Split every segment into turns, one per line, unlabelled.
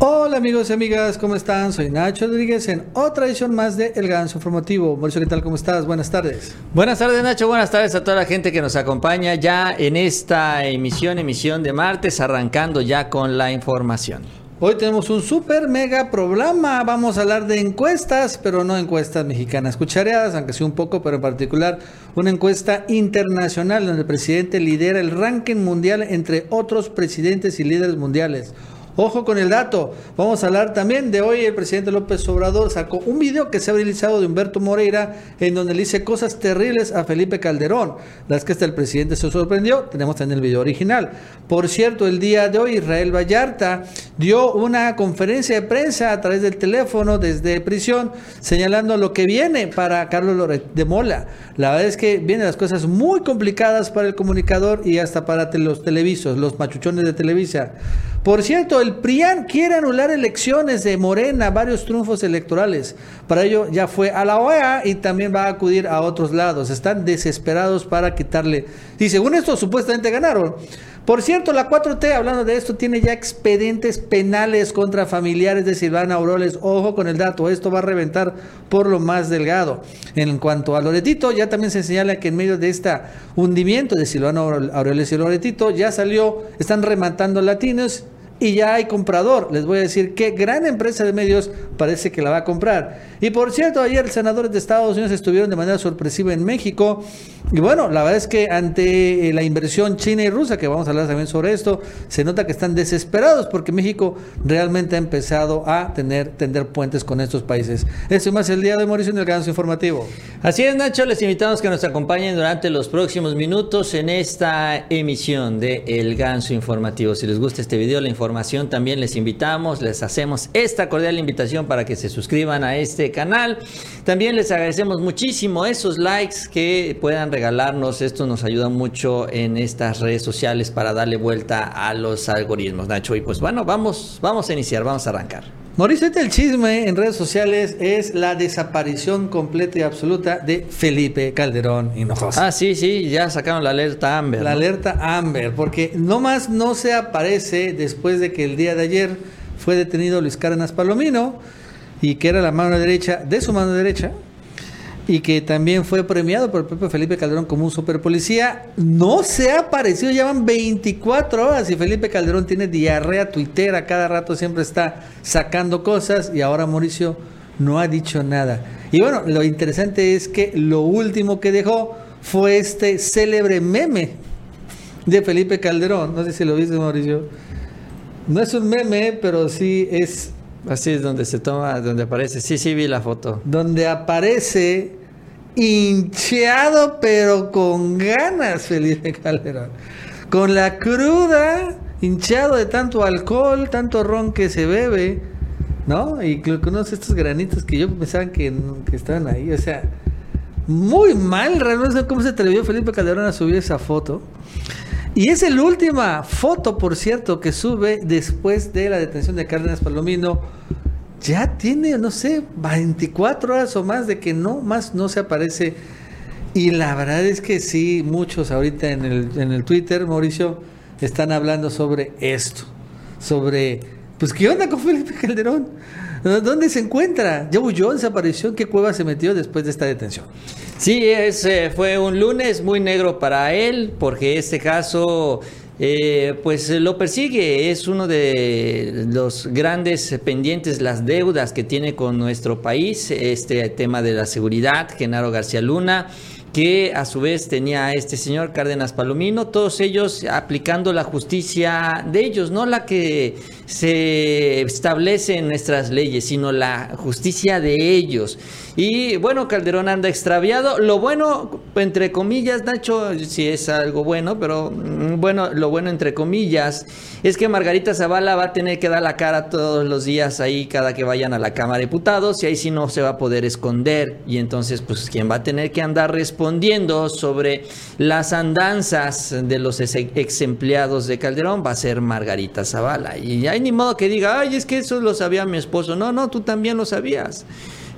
Hola amigos y amigas, ¿cómo están? Soy Nacho Rodríguez en otra edición más de El Ganso Informativo. Mauricio, ¿qué tal? ¿Cómo estás? Buenas tardes.
Buenas tardes Nacho, buenas tardes a toda la gente que nos acompaña ya en esta emisión, emisión de martes, arrancando ya con la información.
Hoy tenemos un super mega programa. Vamos a hablar de encuestas, pero no encuestas mexicanas cuchareadas, aunque sí un poco, pero en particular una encuesta internacional donde el presidente lidera el ranking mundial entre otros presidentes y líderes mundiales. Ojo con el dato. Vamos a hablar también de hoy. El presidente López Obrador sacó un video que se ha realizado de Humberto Moreira en donde le dice cosas terribles a Felipe Calderón. Las que hasta el presidente se sorprendió. Tenemos también el video original. Por cierto, el día de hoy Israel Vallarta dio una conferencia de prensa a través del teléfono desde prisión señalando lo que viene para Carlos Loret de Mola. La verdad es que vienen las cosas muy complicadas para el comunicador y hasta para los televisos, los machuchones de Televisa. Por cierto, el PRIAN quiere anular elecciones de Morena, varios triunfos electorales. Para ello ya fue a la OEA y también va a acudir a otros lados. Están desesperados para quitarle. Y según esto, supuestamente ganaron. Por cierto, la 4T, hablando de esto, tiene ya expedientes penales contra familiares de Silvana Auroles. Ojo con el dato, esto va a reventar por lo más delgado. En cuanto a Loretito, ya también se señala que en medio de este hundimiento de Silvana Aureoles y Loretito, ya salió, están rematando latinos y ya hay comprador. Les voy a decir qué gran empresa de medios parece que la va a comprar. Y por cierto, ayer senadores de Estados Unidos estuvieron de manera sorpresiva en México. Y bueno, la verdad es que ante eh, la inversión china y rusa, que vamos a hablar también sobre esto, se nota que están desesperados porque México realmente ha empezado a tener tender puentes con estos países. Eso más el día de Mauricio en el Ganso Informativo.
Así es, Nacho, les invitamos que nos acompañen durante los próximos minutos en esta emisión de El Ganso Informativo. Si les gusta este video, la información también les invitamos, les hacemos esta cordial invitación para que se suscriban a este canal. También les agradecemos muchísimo esos likes que puedan regalarnos. Esto nos ayuda mucho en estas redes sociales para darle vuelta a los algoritmos, Nacho. Y pues bueno, vamos, vamos a iniciar, vamos a arrancar.
Mauricio, este el chisme en redes sociales es la desaparición completa y absoluta de Felipe Calderón Hinojosa.
Ah, sí, sí, ya sacaron la alerta Amber.
La alerta Amber, porque nomás no se aparece después de que el día de ayer fue detenido Luis Cárdenas Palomino y que era la mano derecha de su mano derecha y que también fue premiado por el propio Felipe Calderón como un superpolicía, no se ha aparecido, llevan 24 horas y Felipe Calderón tiene diarrea tuitera, cada rato siempre está sacando cosas y ahora Mauricio no ha dicho nada. Y bueno, lo interesante es que lo último que dejó fue este célebre meme de Felipe Calderón, no sé si lo viste Mauricio. No es un meme, pero sí es
Así es donde se toma, donde aparece. Sí, sí, vi la foto.
Donde aparece hincheado, pero con ganas, Felipe Calderón. Con la cruda, hinchado de tanto alcohol, tanto ron que se bebe, ¿no? Y conoce estos granitos que yo pensaba que, estaban ahí. O sea, muy mal, realmente, cómo se atrevió Felipe Calderón a subir esa foto. Y es la última foto, por cierto, que sube después de la detención de Cárdenas Palomino. Ya tiene, no sé, 24 horas o más de que no, más no se aparece. Y la verdad es que sí, muchos ahorita en el, en el Twitter, Mauricio, están hablando sobre esto. Sobre, pues, ¿qué onda con Felipe Calderón? ¿Dónde se encuentra? ¿Ya huyó? ¿Desapareció? ¿En qué cueva se metió después de esta detención?
Sí, ese fue un lunes muy negro para él, porque este caso eh, pues lo persigue, es uno de los grandes pendientes, las deudas que tiene con nuestro país, este tema de la seguridad, Genaro García Luna que a su vez tenía a este señor Cárdenas Palomino, todos ellos aplicando la justicia de ellos, no la que se establece en nuestras leyes, sino la justicia de ellos. Y bueno, Calderón anda extraviado. Lo bueno, entre comillas, Nacho, si es algo bueno, pero mm, bueno, lo bueno entre comillas, es que Margarita Zavala va a tener que dar la cara todos los días ahí cada que vayan a la Cámara de Diputados y ahí sí no se va a poder esconder. Y entonces, pues, quien va a tener que andar respondiendo sobre las andanzas de los ex empleados de Calderón va a ser Margarita Zavala. Y ni modo que diga, ay, es que eso lo sabía mi esposo. No, no, tú también lo sabías.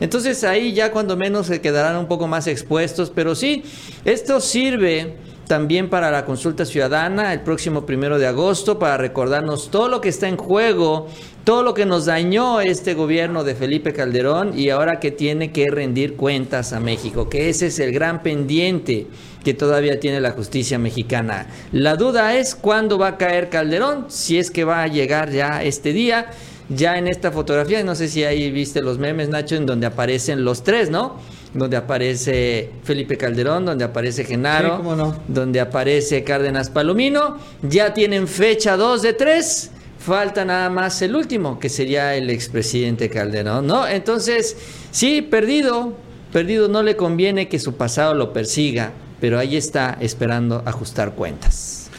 Entonces ahí ya cuando menos se quedarán un poco más expuestos, pero sí, esto sirve también para la consulta ciudadana el próximo primero de agosto para recordarnos todo lo que está en juego todo lo que nos dañó este gobierno de Felipe Calderón y ahora que tiene que rendir cuentas a México, que ese es el gran pendiente que todavía tiene la justicia mexicana. La duda es cuándo va a caer Calderón, si es que va a llegar ya este día. Ya en esta fotografía, no sé si ahí viste los memes, Nacho, en donde aparecen los tres, ¿no? Donde aparece Felipe Calderón, donde aparece Genaro, donde aparece Cárdenas Palomino. Ya tienen fecha 2 de 3 Falta nada más el último, que sería el expresidente Calderón, ¿no? Entonces, sí, perdido, perdido, no le conviene que su pasado lo persiga, pero ahí está esperando ajustar cuentas.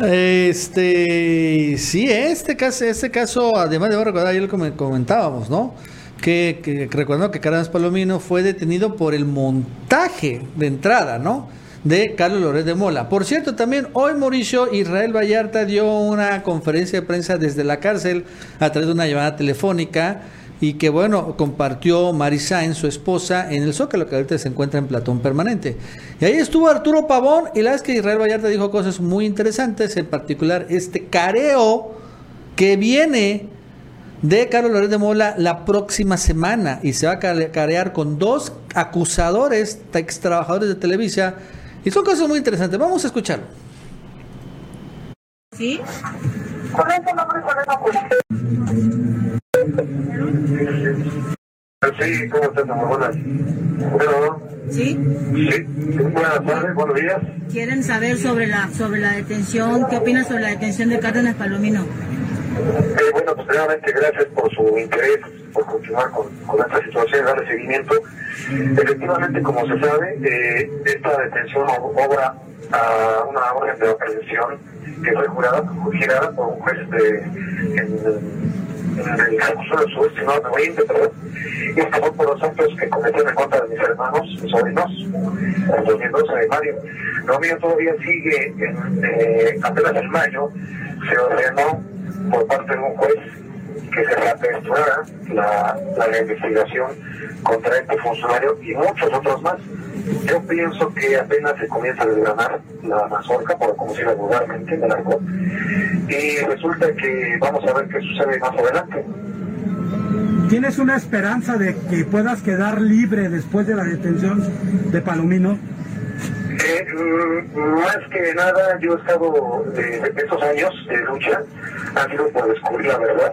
Este, sí, este caso, este caso, además de recordar, ayer lo comentábamos, ¿no? Que, que que Cárdenas Palomino fue detenido por el montaje de entrada, ¿no? De Carlos Loret de Mola. Por cierto, también hoy Mauricio Israel Vallarta dio una conferencia de prensa desde la cárcel a través de una llamada telefónica y que bueno, compartió Marisa su esposa, en el Zócalo, que ahorita se encuentra en Platón Permanente. Y ahí estuvo Arturo Pavón, y la vez que Israel Vallarta dijo cosas muy interesantes, en particular este careo que viene de Carlos Loret de Mola la próxima semana y se va a carear con dos acusadores, ex trabajadores de Televisa, y son cosas muy interesantes. Vamos a escucharlo. ¿Sí? ¿Cuál es el nombre
Sí, ¿cómo estás, buenas? Bueno, ¿Sí? Sí, buenas tardes, buenos días.
Quieren saber sobre la sobre la detención, ¿qué opinas sobre la detención de Cárdenas Palomino?
Bueno, pues primeramente gracias por su interés, por continuar con, esta situación, darle seguimiento. Efectivamente, como se sabe, eh, esta detención obra a una orden de aprehensión que fue jurada, girada por un juez de, en, en el ejecución del subestimado de Oriente, perdón, y esto fue por los actos que cometieron en contra de mis hermanos, mis sobrinos, en el 2012 de mayo. Lo mío todavía sigue en, eh, apenas en mayo, se ordenó por parte de un juez que se reaperturara la, la investigación contra este funcionario y muchos otros más. Yo pienso que apenas se comienza a desgranar la mazorca, por se vulgarmente, en el arco, y resulta que vamos a ver qué sucede más adelante.
¿Tienes una esperanza de que puedas quedar libre después de la detención de Palomino?
Eh, mm, más que nada, yo he estado de, esos años de lucha, han sido por descubrir la verdad,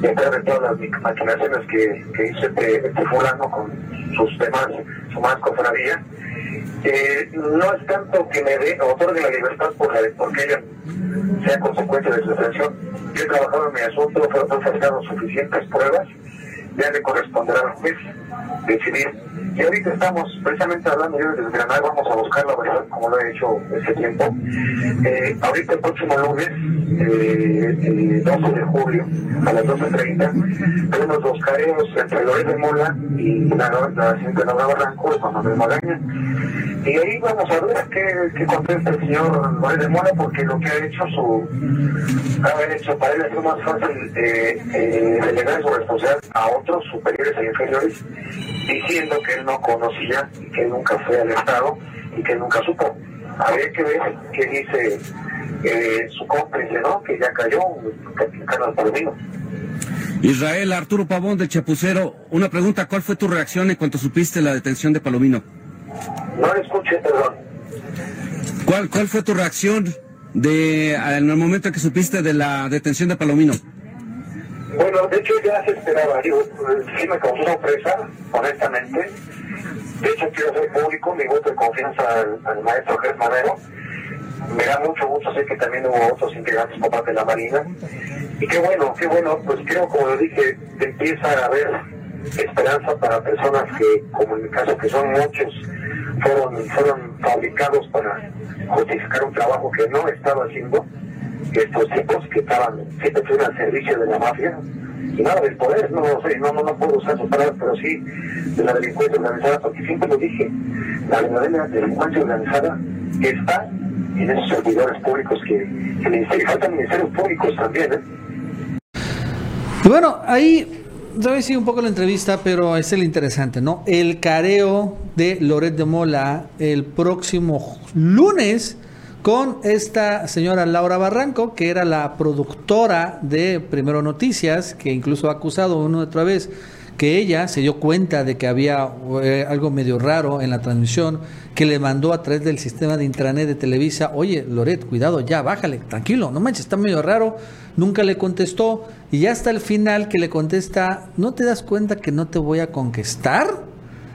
detrás de todas las maquinaciones que, que hizo este, este, fulano con sus demás, su más cofradía. Eh, no es tanto que me dé, otorgue la libertad por la, porque ella sea consecuencia de su detención. Yo he trabajado en mi asunto, fueron faltado suficientes pruebas, ya le corresponderá al juez decidir y ahorita estamos precisamente hablando yo de desgranar, vamos a buscar la verdad como lo he hecho ese tiempo. Eh, ahorita el próximo lunes, eh, 12 de julio, a las 12.30, tenemos los careos entre Loret de Mola y la, la Laura Barranco, Juan Manuel Magaña. Y ahí vamos a ver qué, qué contesta el señor Loret de Mola, porque lo que ha hecho su ha hecho para él es más fácil eh, eh, delegar su responsabilidad a otros superiores e inferiores, diciendo que no conocía y que nunca fue al Estado y que nunca supo. Habría que ver qué dice eh, su cómplice, ¿no? Que ya cayó, Carlos Palomino.
Israel, Arturo Pavón del Chapucero, una pregunta, ¿cuál fue tu reacción en cuanto supiste la detención de Palomino?
No le escuché, perdón.
¿Cuál, ¿Cuál fue tu reacción de en el momento en que supiste de la detención de Palomino?
Bueno, de hecho ya se esperaba, digo, sí me causó sorpresa, honestamente. De hecho quiero ser público mi voto de confianza al, maestro Germán Madero. Me da mucho gusto, sé que también hubo otros integrantes por parte de la Marina. Y qué bueno, qué bueno, pues creo, como lo dije, empieza a haber esperanza para personas que, como en mi caso, que son muchos, fueron, fueron fabricados para justificar un trabajo que no estaba haciendo estos tipos que estaban siempre estuvieron al servicio de la mafia y nada del poder, no lo sé, no, no, no puedo usar sus palabras, pero sí de la delincuencia organizada, porque siempre lo dije, la verdadera delincuencia organizada está en esos servidores públicos que, que faltan ministerios públicos también, ¿eh?
Y bueno, ahí voy sí un poco la entrevista, pero es el interesante, ¿no? El careo de Loret de Mola el próximo lunes con esta señora Laura Barranco, que era la productora de Primero Noticias, que incluso ha acusado una otra vez que ella se dio cuenta de que había eh, algo medio raro en la transmisión, que le mandó a través del sistema de intranet de Televisa, oye, Loret, cuidado, ya, bájale, tranquilo, no manches, está medio raro, nunca le contestó, y ya hasta el final que le contesta, ¿no te das cuenta que no te voy a conquistar?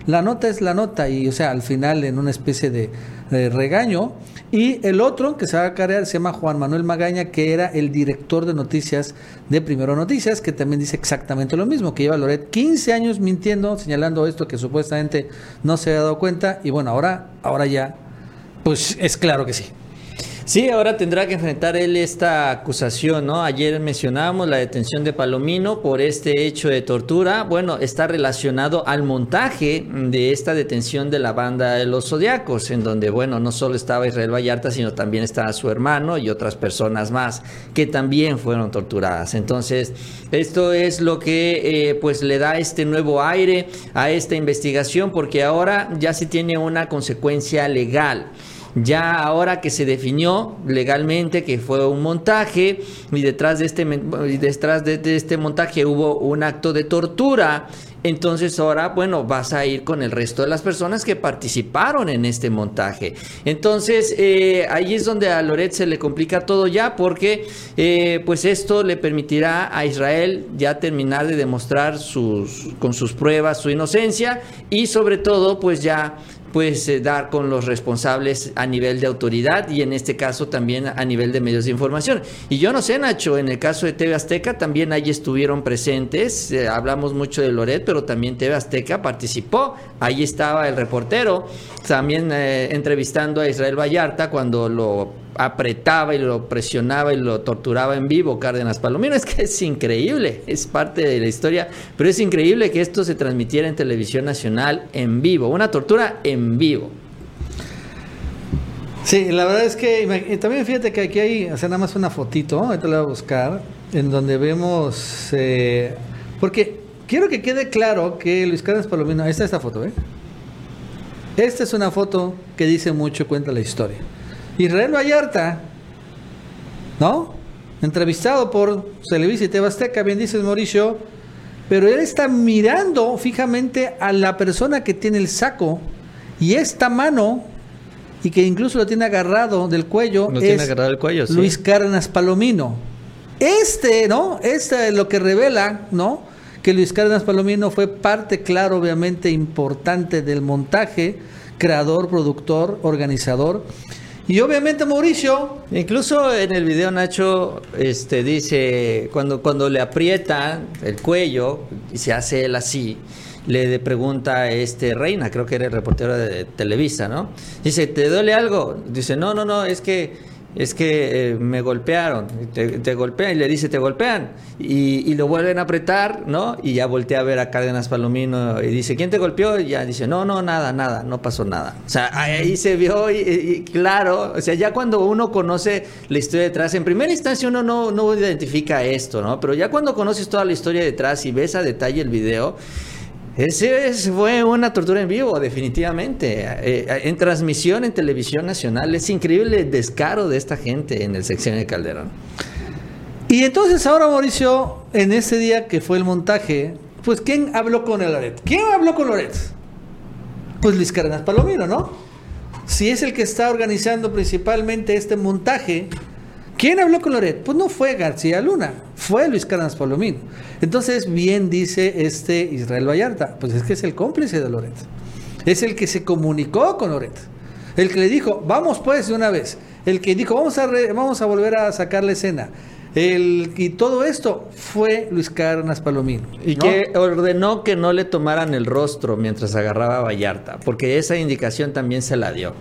La nota es la nota y, o sea, al final en una especie de, de regaño. Y el otro que se va a cargar se llama Juan Manuel Magaña, que era el director de noticias de Primero Noticias, que también dice exactamente lo mismo, que lleva Loret 15 años mintiendo, señalando esto que supuestamente no se había dado cuenta. Y bueno, ahora, ahora ya, pues es claro que sí.
Sí, ahora tendrá que enfrentar él esta acusación, ¿no? Ayer mencionábamos la detención de Palomino por este hecho de tortura. Bueno, está relacionado al montaje de esta detención de la banda de los Zodiacos, en donde, bueno, no solo estaba Israel Vallarta, sino también estaba su hermano y otras personas más que también fueron torturadas. Entonces, esto es lo que, eh, pues, le da este nuevo aire a esta investigación, porque ahora ya se tiene una consecuencia legal. Ya ahora que se definió legalmente que fue un montaje y detrás de este, detrás de, de este montaje hubo un acto de tortura, entonces ahora, bueno, vas a ir con el resto de las personas que participaron en este montaje. Entonces, eh, ahí es donde a Loret se le complica todo ya porque eh, pues esto le permitirá a Israel ya terminar de demostrar sus, con sus pruebas su inocencia y sobre todo pues ya pues dar con los responsables a nivel de autoridad y en este caso también a nivel de medios de información. Y yo no sé, Nacho, en el caso de TV Azteca también ahí estuvieron presentes, eh, hablamos mucho de Loret, pero también TV Azteca participó, ahí estaba el reportero, también eh, entrevistando a Israel Vallarta cuando lo apretaba y lo presionaba y lo torturaba en vivo Cárdenas Palomino. Es que es increíble, es parte de la historia, pero es increíble que esto se transmitiera en televisión nacional en vivo, una tortura en vivo.
Sí, la verdad es que también fíjate que aquí hay, o nada más una fotito, ahorita la voy a buscar, en donde vemos, eh, porque quiero que quede claro que Luis Cárdenas Palomino, está esta foto, ¿eh? Esta es una foto que dice mucho, cuenta la historia. Israel Vallarta, ¿no? Entrevistado por Televisa y Tebasteca, bien dices Mauricio, pero él está mirando fijamente a la persona que tiene el saco y esta mano y que incluso lo tiene agarrado del cuello
Lo
es
tiene agarrado el cuello, sí.
Luis Cárdenas Palomino. Este, ¿no? Este es lo que revela, ¿no? Que Luis Cárdenas Palomino fue parte, claro, obviamente importante del montaje, creador, productor, organizador. Y obviamente Mauricio,
Incluso en el video Nacho este dice cuando cuando le aprieta el cuello y se hace él así le pregunta a este Reina, creo que era el reportero de Televisa, ¿no? Dice, ¿te duele algo? Dice, no, no, no, es que es que eh, me golpearon, te, golpean y le dice, te golpean y, y lo vuelven a apretar, ¿no? Y ya voltea a ver a Cárdenas Palomino y dice, ¿quién te golpeó? Y ya dice, no, no, nada, nada, no pasó nada. O sea, ahí se vio y, y claro, o sea, ya cuando uno conoce la historia detrás, en primera instancia uno no, no identifica esto, ¿no? Pero ya cuando conoces toda la historia detrás y ves a detalle el video, ese es- fue una tortura en vivo, definitivamente. Eh, en transmisión en televisión nacional. Es increíble el descaro de esta gente en el sección de Calderón.
Y entonces ahora Mauricio, en ese día que fue el montaje, pues ¿quién habló con el Loret? ¿Quién habló con Loret? Pues Luis Cárdenas Palomino, ¿no? Si es el que está organizando principalmente este montaje, ¿quién habló con Loret? Pues no fue García Luna, fue Luis Cárdenas Palomino. Entonces, bien dice este Israel Vallarta, pues es que es el cómplice de Loret. Es el que se comunicó con Loret. El que le dijo, vamos pues de una vez. El que dijo, vamos a, re- vamos a volver a sacar la escena. El, y todo esto fue Luis Cárdenas Palomino.
Y
¿no?
que ordenó que no le tomaran el rostro mientras agarraba a Vallarta, porque esa indicación también se la dio.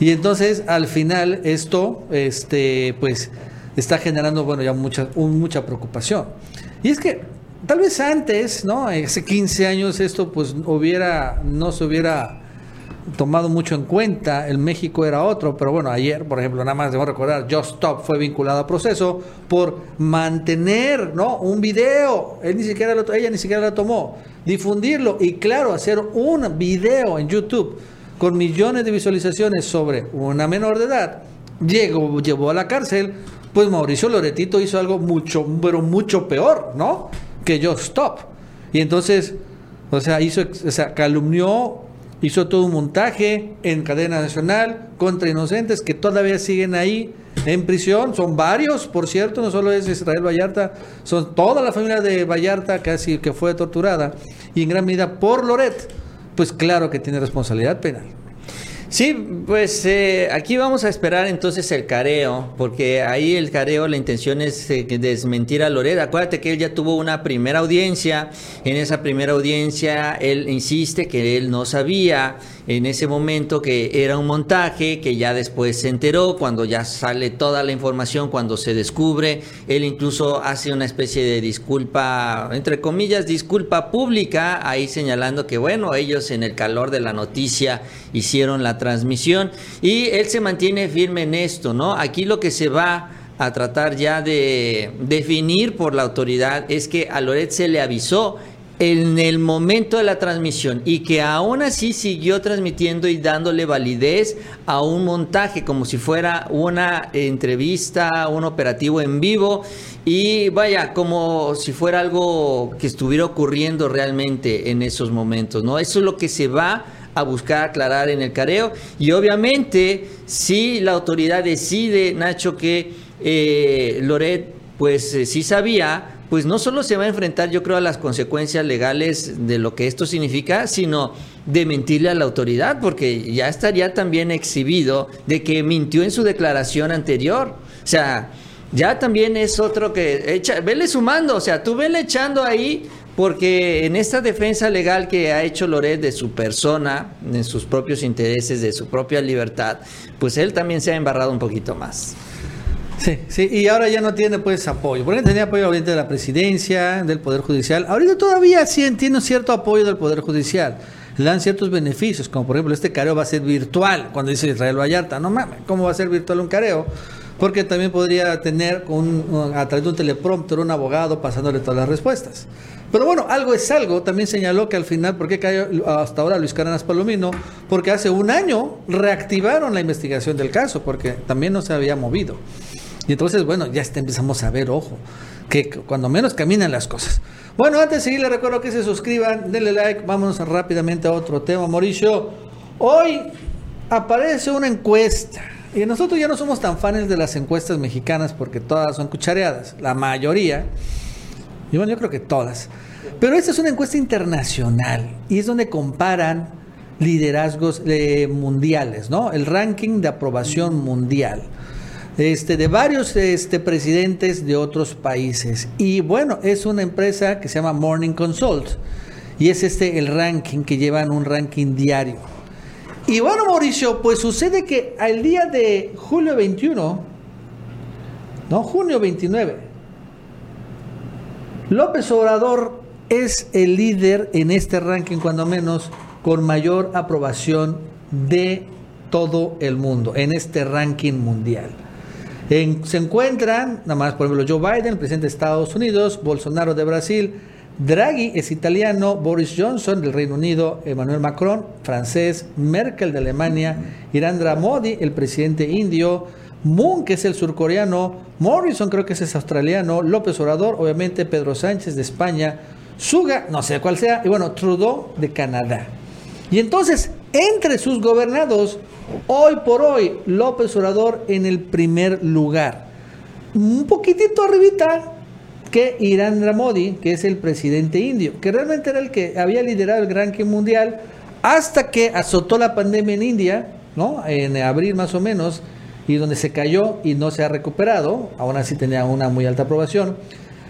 Y entonces al final esto, este, pues, está generando, bueno, ya mucha, mucha preocupación. Y es que tal vez antes, ¿no? Hace 15 años esto, pues, hubiera, no se hubiera tomado mucho en cuenta, el México era otro, pero bueno, ayer, por ejemplo, nada más debo recordar, Just Stop fue vinculado a proceso por mantener, ¿no? Un video, él ni siquiera lo, ella ni siquiera lo tomó, difundirlo y claro, hacer un video en YouTube con millones de visualizaciones sobre una menor de edad, llegó, llevó a la cárcel, pues Mauricio Loretito hizo algo mucho, pero mucho peor, ¿no? Que yo Stop. Y entonces, o sea, hizo, o sea, calumnió, hizo todo un montaje en cadena nacional contra inocentes que todavía siguen ahí en prisión. Son varios, por cierto, no solo es Israel Vallarta, son toda la familia de Vallarta casi que fue torturada y en gran medida por Loret. Pues claro que tiene responsabilidad penal.
Sí, pues eh, aquí vamos a esperar entonces el careo, porque ahí el careo, la intención es eh, desmentir a Loret. Acuérdate que él ya tuvo una primera audiencia, en esa primera audiencia él insiste que él no sabía en ese momento que era un montaje, que ya después se enteró, cuando ya sale toda la información, cuando se descubre, él incluso hace una especie de disculpa, entre comillas, disculpa pública, ahí señalando que bueno, ellos en el calor de la noticia hicieron la transmisión y él se mantiene firme en esto, ¿no? Aquí lo que se va a tratar ya de definir por la autoridad es que a Loret se le avisó en el momento de la transmisión y que aún así siguió transmitiendo y dándole validez a un montaje como si fuera una entrevista, un operativo en vivo y vaya, como si fuera algo que estuviera ocurriendo realmente en esos momentos, ¿no? Eso es lo que se va a buscar aclarar en el careo y obviamente si la autoridad decide, Nacho, que eh, Loret pues eh, sí sabía, pues no solo se va a enfrentar, yo creo, a las consecuencias legales de lo que esto significa, sino de mentirle a la autoridad, porque ya estaría también exhibido de que mintió en su declaración anterior. O sea, ya también es otro que echa, vele sumando, o sea, tú vele echando ahí, porque en esta defensa legal que ha hecho Loret de su persona, en sus propios intereses, de su propia libertad, pues él también se ha embarrado un poquito más.
Sí, sí, y ahora ya no tiene pues apoyo. Porque tenía apoyo ahorita de la presidencia, del Poder Judicial. Ahorita todavía sí tiene cierto apoyo del Poder Judicial. Le dan ciertos beneficios, como por ejemplo este careo va a ser virtual, cuando dice Israel Vallarta. No mames, ¿cómo va a ser virtual un careo? Porque también podría tener un, a través de un teleprompter un abogado pasándole todas las respuestas. Pero bueno, algo es algo. También señaló que al final, ¿por qué cayó hasta ahora Luis Cárdenas Palomino? Porque hace un año reactivaron la investigación del caso, porque también no se había movido. Y entonces, bueno, ya empezamos a ver, ojo, que cuando menos caminan las cosas. Bueno, antes de seguir, les recuerdo que se suscriban, denle like, vámonos rápidamente a otro tema. Mauricio, hoy aparece una encuesta. Y nosotros ya no somos tan fans de las encuestas mexicanas porque todas son cuchareadas, la mayoría. Y bueno, yo creo que todas. Pero esta es una encuesta internacional y es donde comparan liderazgos eh, mundiales, ¿no? El ranking de aprobación mundial este, de varios este, presidentes de otros países. Y bueno, es una empresa que se llama Morning Consult. Y es este el ranking que llevan un ranking diario. Y bueno, Mauricio, pues sucede que al día de julio 21, no, junio 29, López Obrador es el líder en este ranking, cuando menos, con mayor aprobación de todo el mundo, en este ranking mundial se encuentran, nada más, por ejemplo, Joe Biden, el presidente de Estados Unidos, Bolsonaro de Brasil, Draghi es italiano, Boris Johnson del Reino Unido, Emmanuel Macron, francés, Merkel de Alemania, Irandra Modi, el presidente indio, Moon, que es el surcoreano, Morrison creo que es australiano, López Obrador, obviamente Pedro Sánchez de España, Suga, no sé cuál sea, y bueno, Trudeau de Canadá. Y entonces, entre sus gobernados, hoy por hoy, López Obrador en el primer lugar. Un poquitito arribita que Irandra Modi, que es el presidente indio, que realmente era el que había liderado el ranking mundial hasta que azotó la pandemia en India, ¿no? En abril más o menos, y donde se cayó y no se ha recuperado, aún así tenía una muy alta aprobación.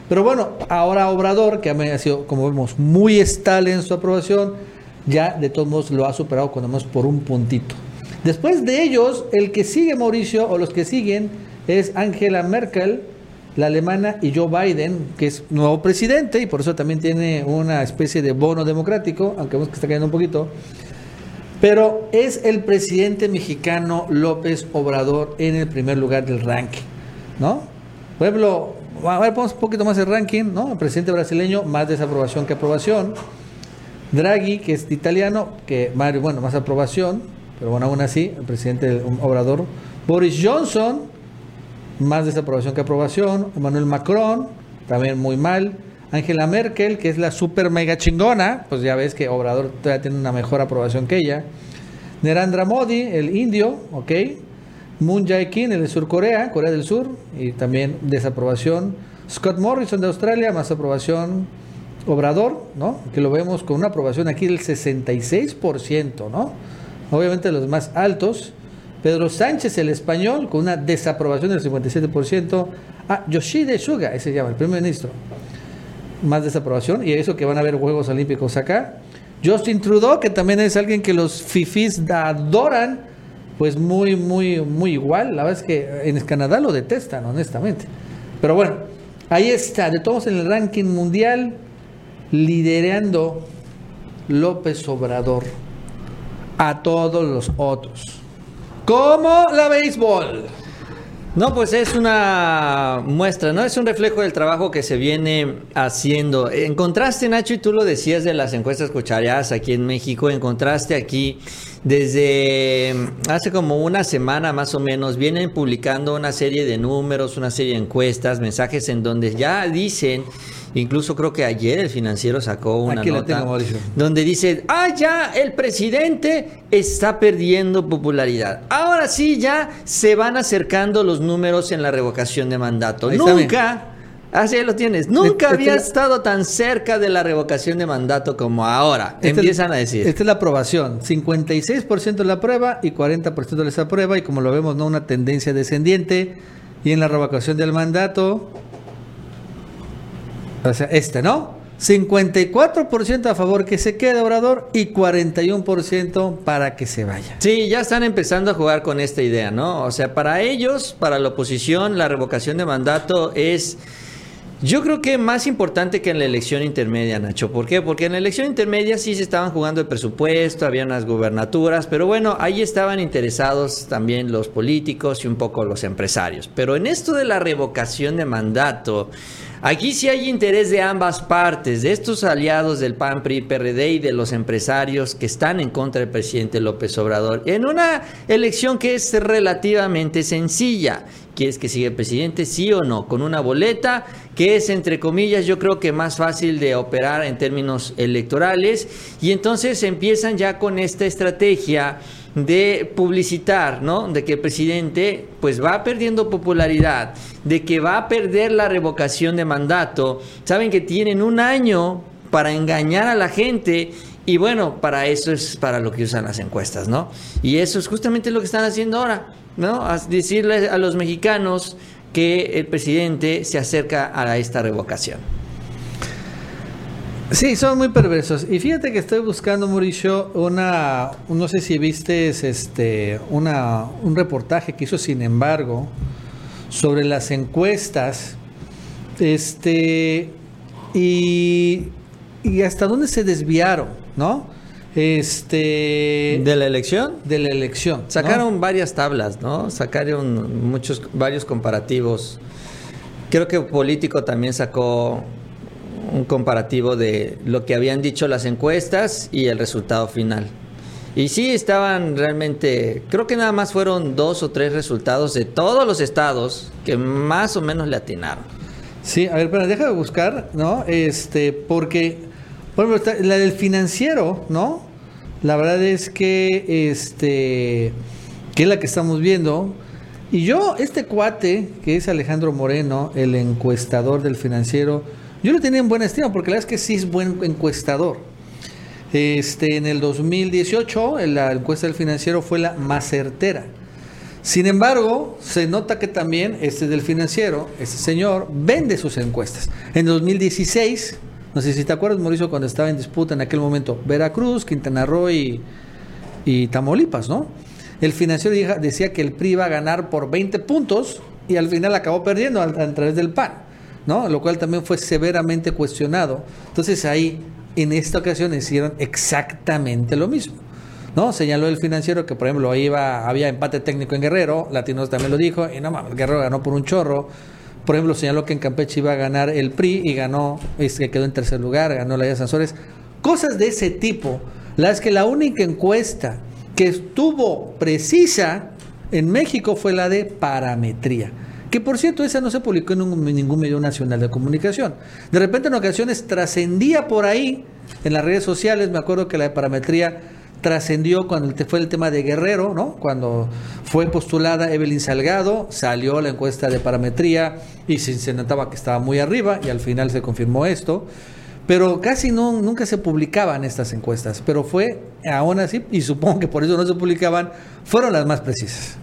Pero bueno, ahora Obrador, que ha sido, como vemos, muy estable en su aprobación, ya de todos modos lo ha superado cuando menos por un puntito. Después de ellos, el que sigue Mauricio, o los que siguen, es Angela Merkel, la alemana, y Joe Biden, que es nuevo presidente, y por eso también tiene una especie de bono democrático, aunque vemos que está cayendo un poquito. Pero es el presidente mexicano López Obrador en el primer lugar del ranking, ¿no? Por a ver, ponemos un poquito más el ranking, ¿no? El presidente brasileño, más desaprobación que aprobación. Draghi, que es italiano, que bueno, más aprobación. Pero bueno, aún así, el presidente Obrador, Boris Johnson, más desaprobación que aprobación, Emmanuel Macron, también muy mal, Angela Merkel, que es la super mega chingona, pues ya ves que Obrador todavía tiene una mejor aprobación que ella, Narendra Modi, el indio, ok, Moon Jae-in, el de Sur Corea, Corea del Sur, y también desaprobación, Scott Morrison de Australia, más aprobación, Obrador, ¿no? Que lo vemos con una aprobación aquí del 66%, ¿no? Obviamente los más altos. Pedro Sánchez, el español, con una desaprobación del 57%. Ah, Yoshide Suga, ese se llama, el primer ministro. Más desaprobación. Y eso que van a haber Juegos Olímpicos acá. Justin Trudeau, que también es alguien que los fifis adoran, pues muy, muy, muy igual. La verdad es que en Canadá lo detestan, honestamente. Pero bueno, ahí está, de todos en el ranking mundial, liderando López Obrador a todos los otros. Como la béisbol.
No, pues es una muestra, ¿no? Es un reflejo del trabajo que se viene haciendo. En contraste, Nacho, y tú lo decías de las encuestas cuchareadas aquí en México, en contraste aquí, desde hace como una semana más o menos, vienen publicando una serie de números, una serie de encuestas, mensajes en donde ya dicen Incluso creo que ayer el financiero sacó una nota donde dice, ah, ya el presidente está perdiendo popularidad. Ahora sí, ya se van acercando los números en la revocación de mandato. Nunca... Así lo tienes. Nunca este había estado tan cerca de la revocación de mandato como ahora. Empiezan a decir.
Esta es la aprobación. 56% la aprueba y 40% les aprueba. Y como lo vemos, no una tendencia descendiente. Y en la revocación del mandato, o sea, este, ¿no? 54% a favor que se quede Obrador y 41% para que se vaya.
Sí, ya están empezando a jugar con esta idea, ¿no? O sea, para ellos, para la oposición, la revocación de mandato es yo creo que más importante que en la elección intermedia, Nacho. ¿Por qué? Porque en la elección intermedia sí se estaban jugando el presupuesto, había unas gubernaturas, pero bueno, ahí estaban interesados también los políticos y un poco los empresarios. Pero en esto de la revocación de mandato, aquí sí hay interés de ambas partes, de estos aliados del PAN, PRI, PRD y de los empresarios que están en contra del presidente López Obrador, en una elección que es relativamente sencilla ¿Quieres que siga el presidente? Sí o no, con una boleta que es, entre comillas, yo creo que más fácil de operar en términos electorales. Y entonces empiezan ya con esta estrategia de publicitar, ¿no? De que el presidente pues va perdiendo popularidad, de que va a perder la revocación de mandato. Saben que tienen un año para engañar a la gente y bueno, para eso es para lo que usan las encuestas, ¿no? Y eso es justamente lo que están haciendo ahora. ¿no? A decirle a los mexicanos que el presidente se acerca a esta revocación.
Sí, son muy perversos. Y fíjate que estoy buscando, Mauricio, una, no sé si viste este, una, un reportaje que hizo, sin embargo, sobre las encuestas, este, y, y hasta dónde se desviaron, ¿no? Este.
¿De la elección?
De la elección.
Sacaron varias tablas, ¿no? Sacaron muchos, varios comparativos. Creo que Político también sacó un comparativo de lo que habían dicho las encuestas y el resultado final. Y sí estaban realmente, creo que nada más fueron dos o tres resultados de todos los estados que más o menos le atinaron.
Sí, a ver, pero déjame buscar, ¿no? Este, porque, por ejemplo, la del financiero, ¿no? La verdad es que este que es la que estamos viendo. Y yo, este cuate, que es Alejandro Moreno, el encuestador del financiero, yo lo tenía en buena estima, porque la verdad es que sí es buen encuestador. Este, en el 2018, la encuesta del financiero fue la más certera. Sin embargo, se nota que también este del financiero, este señor, vende sus encuestas. En 2016 no sé si te acuerdas, Mauricio, cuando estaba en disputa en aquel momento, Veracruz, Quintana Roo y, Tamaulipas, ¿no? El financiero decía que el PRI iba a ganar por 20 puntos y al final acabó perdiendo a, través del PAN, ¿no? Lo cual también fue severamente cuestionado. Entonces ahí, en esta ocasión, hicieron exactamente lo mismo. ¿no? Señaló el financiero que, por ejemplo, iba, había empate técnico en Guerrero, Latinos también lo dijo, y no mames, Guerrero ganó por un chorro. Por ejemplo, señaló que en Campeche iba a ganar el PRI y ganó, es que quedó en tercer lugar, ganó la de Sansores. Cosas de ese tipo. La es que la única encuesta que estuvo precisa en México fue la de parametría. Que por cierto, esa no se publicó en ningún medio nacional de comunicación. De repente en ocasiones trascendía por ahí en las redes sociales. Me acuerdo que la parametría trascendió cuando fue el tema de Guerrero, ¿no? Cuando fue postulada Evelyn Salgado, salió la encuesta de parametría y se, se notaba que estaba muy arriba y al final se confirmó esto. Pero casi no, nunca se publicaban estas encuestas, pero fue aún así, y supongo que por eso no se publicaban, fueron las más precisas.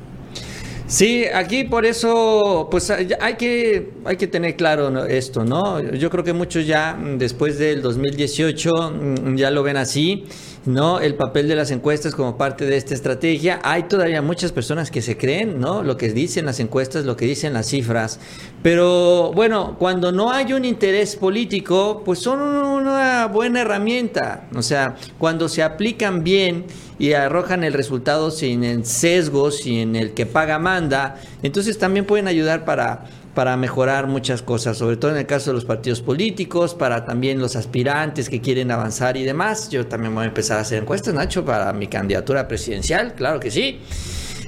Sí, aquí por eso, pues hay que, hay que tener claro esto, ¿no? Yo creo que muchos ya mm, después del 2018 mm, ya lo ven así, ¿no? El papel de las encuestas como parte de esta estrategia. Hay todavía muchas personas que se creen, ¿no? Lo que dicen las encuestas, lo que dicen las cifras. Pero bueno, cuando no hay un interés político, pues son una buena herramienta. O sea, cuando se aplican bien y arrojan el resultado sin el sesgo, sin el que paga manda, entonces también pueden ayudar para, para mejorar muchas cosas, sobre todo en el caso de los partidos políticos, para también los aspirantes que quieren avanzar y demás. Yo también voy a empezar a hacer encuestas, Nacho, para mi candidatura presidencial, claro que sí.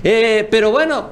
Eh, pero bueno,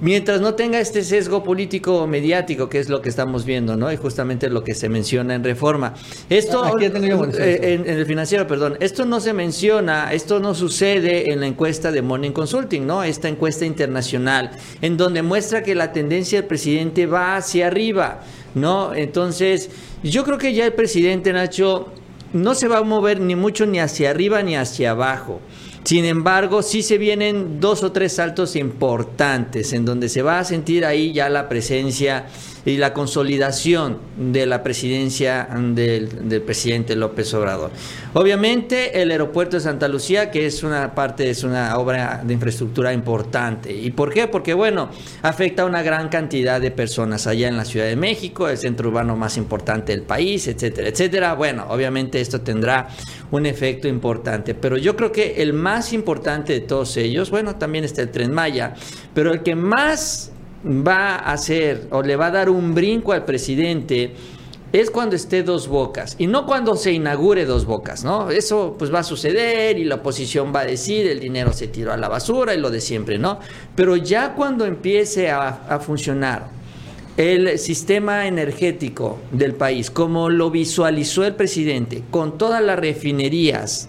mientras no tenga este sesgo político o mediático, que es lo que estamos viendo, ¿no? Y justamente lo que se menciona en reforma. Esto,
Aquí
eh, en, en el financiero, perdón, esto no se menciona, esto no sucede en la encuesta de Morning Consulting, ¿no? Esta encuesta internacional, en donde muestra que la tendencia del presidente va hacia arriba, ¿no? Entonces, yo creo que ya el presidente, Nacho, no se va a mover ni mucho ni hacia arriba ni hacia abajo. Sin embargo, sí se vienen dos o tres saltos importantes en donde se va a sentir ahí ya la presencia y la consolidación de la presidencia del, presidente López Obrador. Obviamente, el aeropuerto de Santa Lucía, que es una parte, es una obra de infraestructura importante. ¿Y por qué? Porque, bueno, afecta a una gran cantidad de personas allá en la Ciudad de México, el centro urbano más importante del país, etcétera, etcétera. Bueno, obviamente esto tendrá un efecto importante, pero yo creo que el más importante de todos ellos, bueno, también está el Tren Maya, pero el que más va a hacer o le va a dar un brinco al presidente es cuando esté dos bocas y no cuando se inaugure dos bocas, ¿no? Eso pues va a suceder y la oposición va a decir el dinero se tiró a la basura y lo de siempre, ¿no? Pero ya cuando empiece a, funcionar el sistema energético del país, como lo visualizó el presidente, con todas las refinerías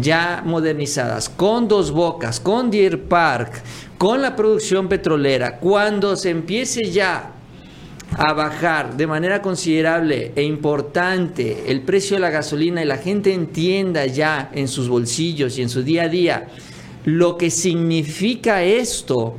ya modernizadas, con dos bocas, con Deer Park, con la producción petrolera, cuando se empiece ya a bajar de manera considerable e importante el precio de la gasolina y la gente entienda ya en sus bolsillos y en su día a día lo que significa esto,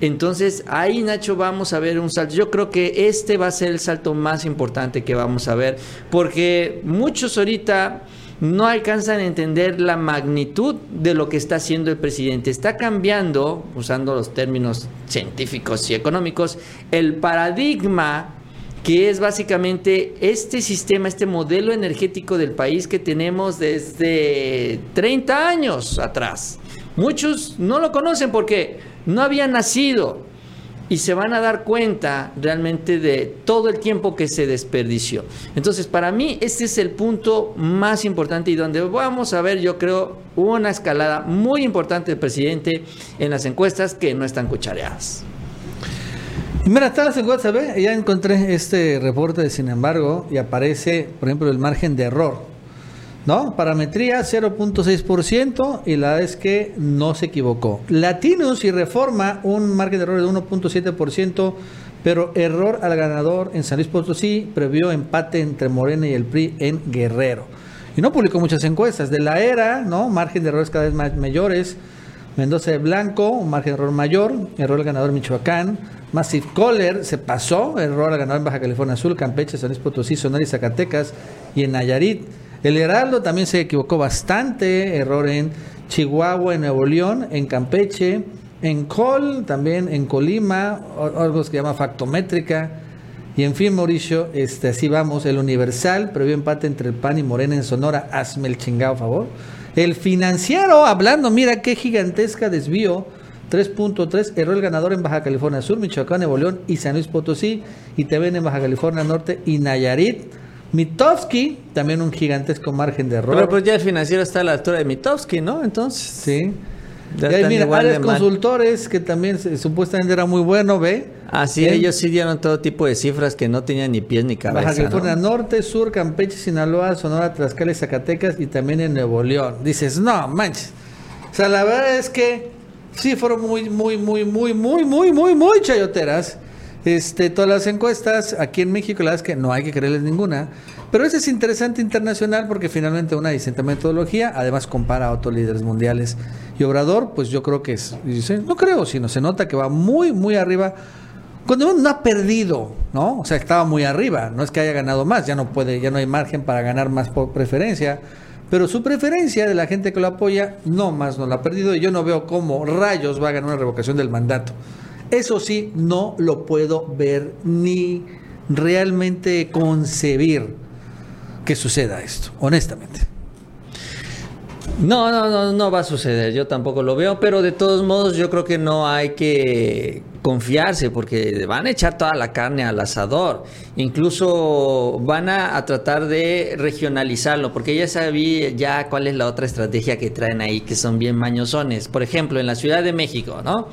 entonces ahí Nacho vamos a ver un salto. Yo creo que este va a ser el salto más importante que vamos a ver, porque muchos ahorita no alcanzan a entender la magnitud de lo que está haciendo el presidente. Está cambiando, usando los términos científicos y económicos, el paradigma que es básicamente este sistema, este modelo energético del país que tenemos desde 30 años atrás. Muchos no lo conocen porque no habían nacido y se van a dar cuenta realmente de todo el tiempo que se desperdició. Entonces, para mí, este es el punto más importante y donde vamos a ver, yo creo, una escalada muy importante presidente en las encuestas que no están cuchareadas.
Mira, está las encuestas, ¿ve? Ya encontré este reporte sin embargo y aparece, por ejemplo, el margen de error. ¿No? Parametría 0.6% y la es que no se equivocó. Latinos y Reforma, un margen de error de 1.7%, pero error al ganador en San Luis Potosí, previó empate entre Morena y el PRI en Guerrero. Y no publicó muchas encuestas. De la era, ¿no? Margen de errores cada vez más mayores. Mendoza de Blanco, un margen de error mayor, error al ganador Michoacán. Massive Caller se pasó, error al ganador en Baja California Sur, Campeche, San Luis Potosí, Sonora y Zacatecas y en Nayarit. El Heraldo también se equivocó bastante, error en Chihuahua, en Nuevo León, en Campeche, en Col, también en Colima, algo que se llama factométrica. Y en fin, Mauricio, este, así vamos. El Universal previó empate entre el PAN y Morena en Sonora. Hazme el chingado favor. El financiero, hablando, mira qué gigantesca desvío. 3.3, error el ganador en Baja California Sur, Michoacán, Nuevo León y San Luis Potosí. Y también en Baja California Norte y Nayarit. Mitofsky, también un gigantesco margen de error.
Pero pues ya el financiero está a la altura de Mitowski, ¿no? Entonces.
Sí.
Ya
y ahí mira,
mal.
Consultores, que también se- supuestamente era muy bueno, ¿ve?
Así
Bien.
ellos sí dieron todo tipo de cifras que no tenían ni pies ni cabeza.
Baja California
¿no?
Norte, Sur, Campeche, Sinaloa, Sonora, Tlaxcala y Zacatecas y también en Nuevo León. Dices, no, manches. O sea, la verdad es que sí fueron muy, muy, muy, muy, muy, muy, muy, muy chayoteras. Este, todas las encuestas aquí en México, la verdad es que no hay que creerles ninguna. Pero ese es interesante internacional porque finalmente una distinta metodología, además compara a otros líderes mundiales. Y Obrador, pues yo creo que es, dice, no creo, sino se nota que va muy, muy arriba cuando no ha perdido, ¿no? O sea, estaba muy arriba, no es que haya ganado más, ya no puede, ya no hay margen para ganar más por preferencia, pero su preferencia de la gente que lo apoya no más no la ha perdido y yo no veo cómo rayos va a ganar una revocación del mandato. Eso sí, no lo puedo ver ni realmente concebir que suceda esto, honestamente.
No, no, no, no va a suceder. Yo tampoco lo veo, pero de todos modos yo creo que no hay que confiarse porque van a echar toda la carne al asador. Incluso van a, a tratar de regionalizarlo porque ya sabía ya cuál es la otra estrategia que traen ahí que son bien mañosones. Por ejemplo, en la Ciudad de México, ¿no?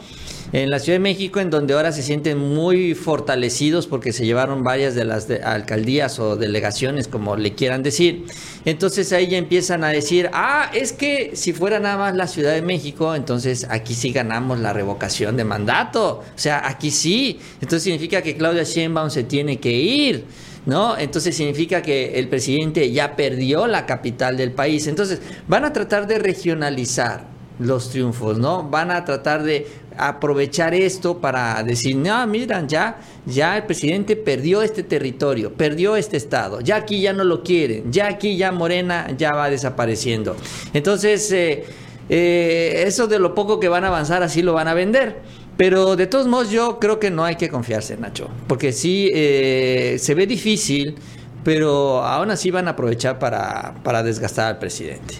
En la Ciudad de México, en donde ahora se sienten muy fortalecidos porque se llevaron varias de las alcaldías o delegaciones, como le quieran decir. Entonces ahí ya empiezan a decir, ah, es que si fuera nada más la Ciudad de México, entonces aquí sí ganamos la revocación de mandato. O sea, aquí sí. Entonces significa que Claudia Sheinbaum se tiene que ir. ¿No? Entonces significa que el presidente ya perdió la capital del país. Entonces van a tratar de regionalizar los triunfos, ¿no? Van a tratar de aprovechar esto para decir, no, miran, ya, ya el presidente perdió este territorio, perdió este estado, ya aquí ya no lo quieren, ya aquí ya Morena ya va desapareciendo. Entonces, eh, eh, eso de lo poco que van a avanzar, así lo van a vender. Pero de todos modos yo creo que no hay que confiarse, Nacho, porque sí eh, se ve difícil, pero aún así van a aprovechar para, para desgastar al presidente.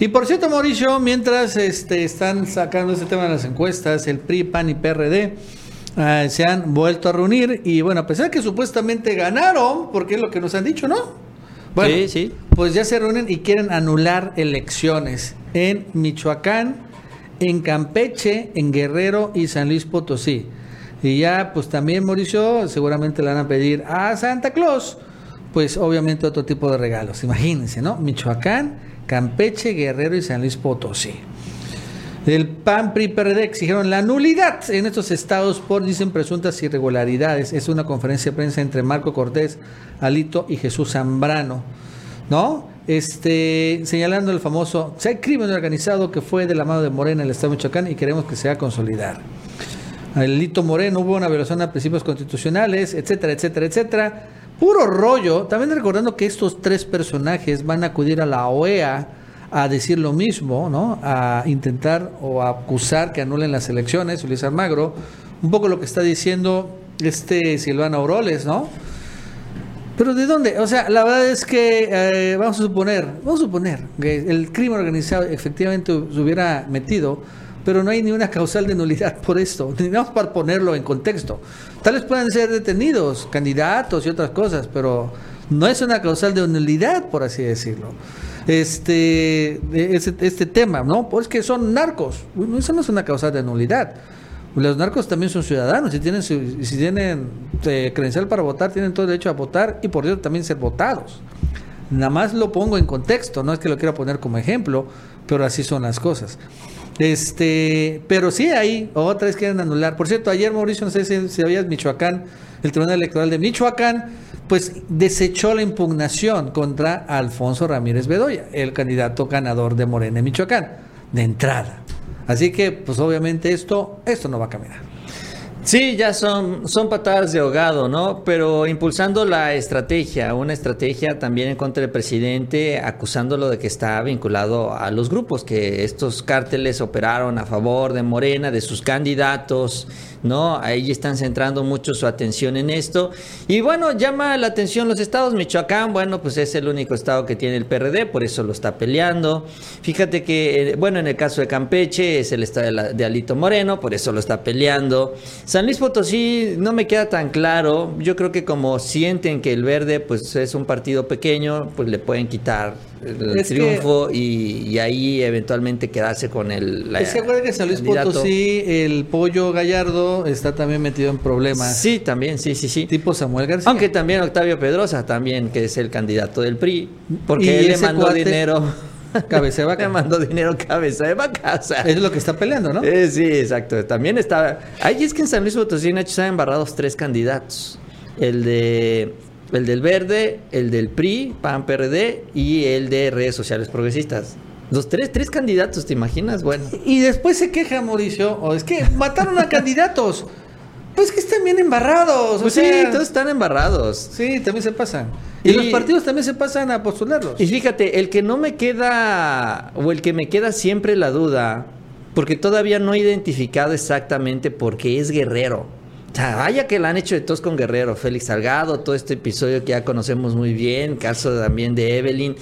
Y por cierto, Mauricio, mientras este, están sacando este tema de las encuestas, el PRI, PAN y PRD eh, se han vuelto a reunir y bueno, a pesar de que supuestamente ganaron, porque es lo que nos han dicho, ¿no? Bueno,
Sí, sí.
pues ya se reúnen y quieren anular elecciones en Michoacán, en Campeche, en Guerrero y San Luis Potosí. Y ya, pues también, Mauricio, seguramente le van a pedir a Santa Claus, pues obviamente otro tipo de regalos. Imagínense, ¿no? Michoacán, Campeche, Guerrero y San Luis Potosí. El PAN, PRI, PRD exigieron la nulidad en estos estados por, dicen, presuntas irregularidades. Es una conferencia de prensa entre Marco Cortés, Alito y Jesús Zambrano, ¿no? Este, señalando el famoso, si hay crimen organizado que fue de la mano de Morena en el estado de Michoacán y queremos que se haga consolidar. Alito Moreno hubo una violación a principios constitucionales, etcétera, etcétera, etcétera. Puro rollo. También recordando que estos tres personajes van a acudir a la OEA a decir lo mismo, ¿no? A intentar o a acusar que anulen las elecciones, Luis Almagro. Un poco lo que está diciendo este Silvano Auroles, ¿no? Pero ¿de dónde? O sea, la verdad es que eh, vamos a suponer, vamos a suponer que el crimen organizado efectivamente se hubiera metido, pero no hay ni una causal de nulidad por esto, más para ponerlo en contexto. Tal vez puedan ser detenidos, candidatos y otras cosas, pero no es una causal de nulidad, por así decirlo. Este, este tema, ¿no? Pues que son narcos. Eso no es una causal de nulidad. Los narcos también son ciudadanos, si tienen, si tienen eh, credencial para votar, tienen todo derecho a votar y por cierto también ser votados. Nada más lo pongo en contexto, no es que lo quiera poner como ejemplo, pero así son las cosas. Este, pero sí hay, otra vez quieren anular. Por cierto, ayer Mauricio, no sé si, si Michoacán, el Tribunal Electoral de Michoacán, pues desechó la impugnación contra Alfonso Ramírez Bedoya, el candidato ganador de Morena en Michoacán, de entrada. Así que, pues obviamente esto, esto no va a caminar.
Sí, ya son, son patadas de ahogado, ¿no? Pero impulsando la estrategia, una estrategia también en contra del presidente, acusándolo de que está vinculado a los grupos, que estos cárteles operaron a favor de Morena, de sus candidatos, ¿no? Ahí están centrando mucho su atención en esto. Y bueno, llama la atención los estados. Michoacán, bueno, pues es el único estado que tiene el PRD, por eso lo está peleando. Fíjate que, eh, bueno, en el caso de Campeche es el estado de, la- de Alito Moreno, por eso lo está peleando. San San Luis Potosí no me queda tan claro. Yo creo que como sienten que el verde pues es un partido pequeño, pues le pueden quitar el
Es que-
triunfo y, y ahí eventualmente quedarse con el la-
Es que acuerda que San Luis
candidato.
Potosí, el pollo Gallardo está también metido en problemas.
Sí, también, sí, sí, sí.
Tipo Samuel García.
Aunque también Octavio Pedrosa también, que es el candidato del PRI, porque él le mandó
cuate-
dinero.
Cabeza de vaca.
le mandó dinero cabeza de vaca. o sea.
Es lo que está peleando, ¿no?
Eh, sí, exacto. También está. Ahí es que en San Luis Potosí, Nacho, están embarrados tres candidatos: el de. El del Verde, el del PRI, PAN PRD y el de redes sociales progresistas. Los tres, tres candidatos, ¿te imaginas? Bueno.
Y después se queja Mauricio, o es que mataron a candidatos. Pues que están bien embarrados. o
Pues sí, todos están embarrados.
Sí, también se pasan. Y,
Y-
los partidos también se pasan a postularlos.
Y fíjate, el que no me queda, o el que me queda siempre la duda, porque todavía no he identificado exactamente por qué es Guerrero. O sea, vaya que la han hecho de todos con Guerrero, Félix Salgado, todo este episodio que ya conocemos muy bien, caso también de Evelyn.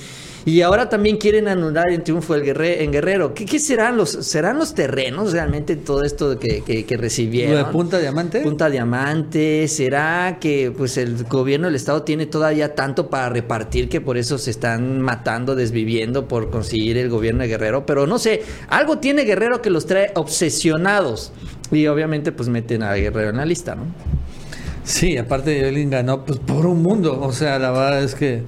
Y ahora también quieren anular el triunfo del Guerre- en Guerrero. ¿Qué, qué serán los serán los terrenos realmente todo esto que, que, que recibieron?
Lo de Punta Diamante.
Punta Diamante, ¿será que pues el gobierno del estado tiene todavía tanto para repartir que por eso se están matando, desviviendo por conseguir el gobierno de Guerrero? Pero no sé, algo tiene Guerrero que los trae obsesionados. Y obviamente pues meten a Guerrero en la lista, ¿no?
Sí, aparte Evelyn ganó pues por un mundo. O sea, la verdad es que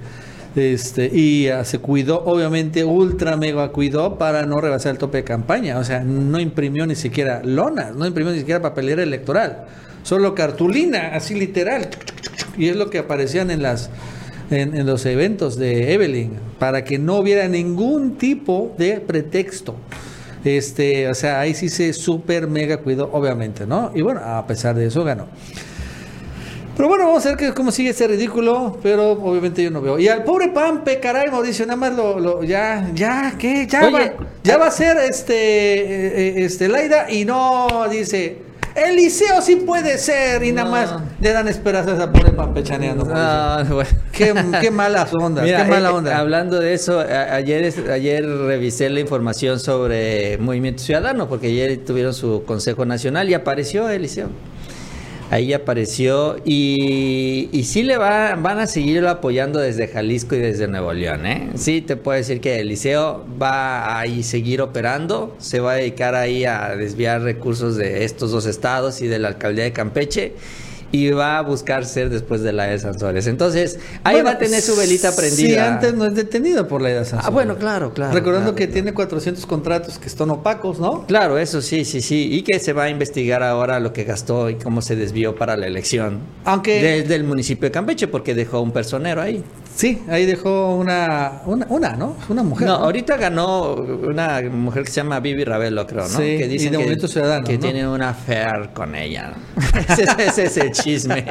este y se cuidó, obviamente, ultra mega cuidó para no rebasar el tope de campaña. O sea, no imprimió ni siquiera lonas, no imprimió ni siquiera papelera electoral. Solo cartulina, así literal. Y es lo que aparecían en las en, en los eventos de Evelyn, para que no hubiera ningún tipo de pretexto. Este, o sea, ahí sí se super mega cuidó, obviamente, ¿no? Y bueno, a pesar de eso ganó. Pero bueno, vamos a ver que, cómo sigue este ridículo, pero obviamente yo no veo. Y al pobre Pampe, caray, Mauricio, nada más lo, lo- ya, ya, ¿qué? Ya,
Oye,
va, ya va a ser este, eh, eh, este, Laida y no, dice, Eliseo sí puede ser, y nada
No.
más le dan esperanzas a pobre Pampe chaneando.
Ah, bueno.
Qué, qué malas ondas,
Mira,
qué mala
eh,
onda.
hablando de eso, a- ayer, ayer revisé la información sobre Movimiento Ciudadano, porque ayer tuvieron su Consejo Nacional y apareció Eliseo. Ahí apareció y, y sí le va, van a seguirlo apoyando desde Jalisco y desde Nuevo León. ¿eh? Sí, te puedo decir que Eliseo va a seguir operando, se va a dedicar ahí a desviar recursos de estos dos estados y de la alcaldía de Campeche y va a buscar ser después de la de Sansores. Entonces, ahí
Bueno,
va a tener su velita prendida.
Sí, antes no es detenido por la edad
Ah, bueno, claro, claro.
Recordando
claro,
que
claro.
tiene 400 contratos que están opacos, ¿no?
Claro, eso sí, sí, sí. Y que se va a investigar ahora lo que gastó y cómo se desvió para la elección.
Aunque-
Desde el municipio de Campeche, porque dejó un personero ahí.
Sí, ahí dejó una, una, una ¿no? Una mujer.
no,
¿no?
ahorita ganó una mujer que se llama Vivi Ravelo, creo, ¿no?
Sí,
que
de
que,
Ciudadano,
que
¿no?
tiene una affair con ella. ese, ese es el chisme.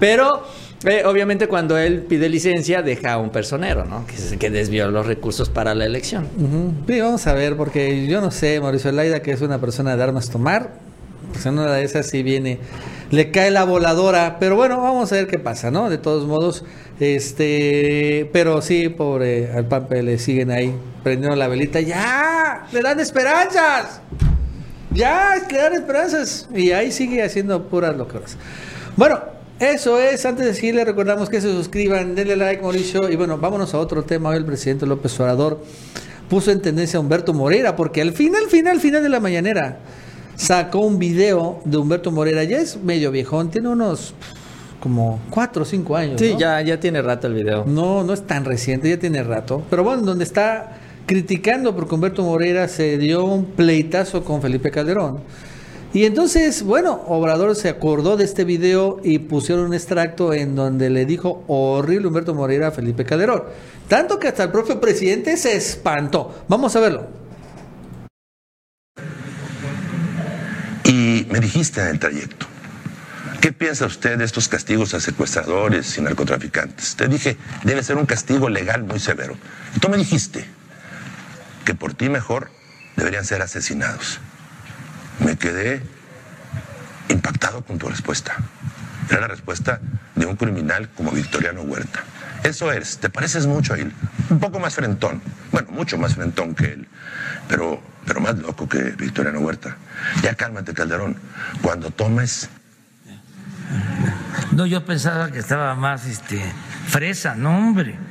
Pero, eh, obviamente, cuando él pide licencia, deja a un personero, ¿no? Que, que desvió los recursos para la elección.
Ujú. Sí, vamos a ver, porque yo no sé, Mauricio Laida, que es una persona de armas tomar, pues en una de esas sí viene, le cae la voladora, pero bueno, vamos a ver qué pasa, ¿no? De todos modos, este, pero sí, pobre al Pampe, le siguen ahí prendiendo la velita, ya, le dan esperanzas, ya, que dan esperanzas, y ahí sigue haciendo puras locuras. Bueno, eso es, antes de seguirle recordamos que se suscriban, denle like Mauricio, y bueno, vámonos a otro tema, hoy el presidente López Obrador puso en tendencia a Humberto Moreira, porque al final, final, final de la mañanera sacó un video de Humberto Moreira, ya es medio viejón, tiene unos como cuatro o cinco años.
Sí,
¿no?
ya, ya tiene rato el video.
No, no es tan reciente, ya tiene rato. Pero bueno, donde está criticando porque Humberto Moreira se dio un pleitazo con Felipe Calderón. Y entonces, bueno, Obrador se acordó de este video y pusieron un extracto en donde le dijo horrible Humberto Moreira a Felipe Calderón. Tanto que hasta el propio presidente se espantó. Vamos a verlo.
Y me dijiste en el trayecto, ¿qué piensa usted de estos castigos a secuestradores y narcotraficantes? Te dije, debe ser un castigo legal muy severo. Y tú me dijiste que por ti mejor deberían ser asesinados. Me quedé impactado con tu respuesta. Era la respuesta de un criminal como Victoriano Huerta. Eso eres, te pareces mucho a él. Un poco más frentón. Bueno, mucho más frentón que él. Pero, pero más loco que Victoriano Huerta. Ya cálmate, Calderón. Cuando tomes
No, yo pensaba que estaba más este fresa, no hombre.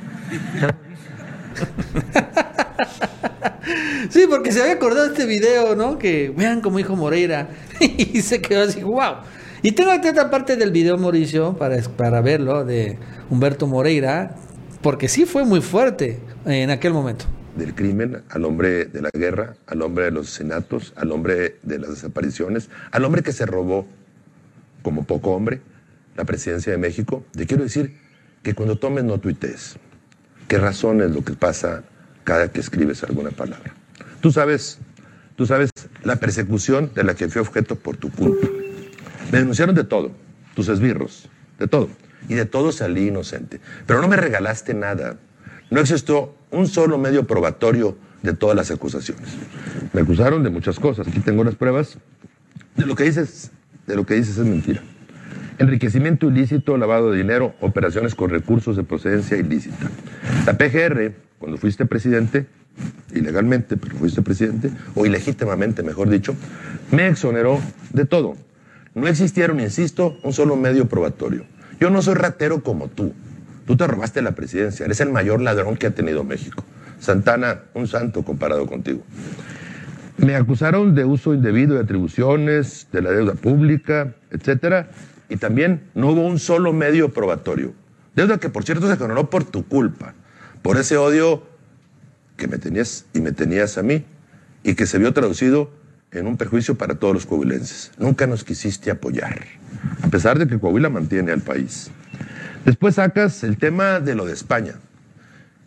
Sí, porque se había acordado de este video, ¿no? Que vean cómo dijo Moreira. y se quedó así, wow. Y tengo aquí otra parte del video, Mauricio, para, para verlo, de Humberto Moreira, porque sí fue muy fuerte en aquel momento.
Del crimen, al hombre de la guerra, al hombre de los asesinatos, al hombre de las desapariciones, al hombre que se robó, como poco hombre, la presidencia de México. Te quiero decir que cuando tomes no tuitees. ¿Qué razón es lo que pasa cada que escribes alguna palabra? Tú sabes, tú sabes la persecución de la que fui objeto por tu culpa. Me denunciaron de todo, tus esbirros, de todo. Y de todo salí inocente. Pero no me regalaste nada. No existió un solo medio probatorio de todas las acusaciones. Me acusaron de muchas cosas. Aquí tengo las pruebas. De lo que dices, de lo que dices es mentira. Enriquecimiento ilícito, lavado de dinero, operaciones con recursos de procedencia ilícita. La PGR, cuando fuiste presidente, ilegalmente, pero fuiste presidente, o ilegítimamente, mejor dicho, me exoneró de todo. No existieron, insisto, un solo medio probatorio. Yo no soy ratero como tú. Tú te robaste la presidencia, eres el mayor ladrón que ha tenido México. Santana, un santo comparado contigo. Me acusaron de uso indebido de atribuciones, de la deuda pública, etcétera, y también no hubo un solo medio probatorio. Deuda que, por cierto, se coronó por tu culpa, por ese odio que me tenías y me tenías a mí, y que se vio traducido en un perjuicio para todos los coahuilenses. Nunca nos quisiste apoyar, a pesar de que Coahuila mantiene al país. Después sacas el tema de lo de España,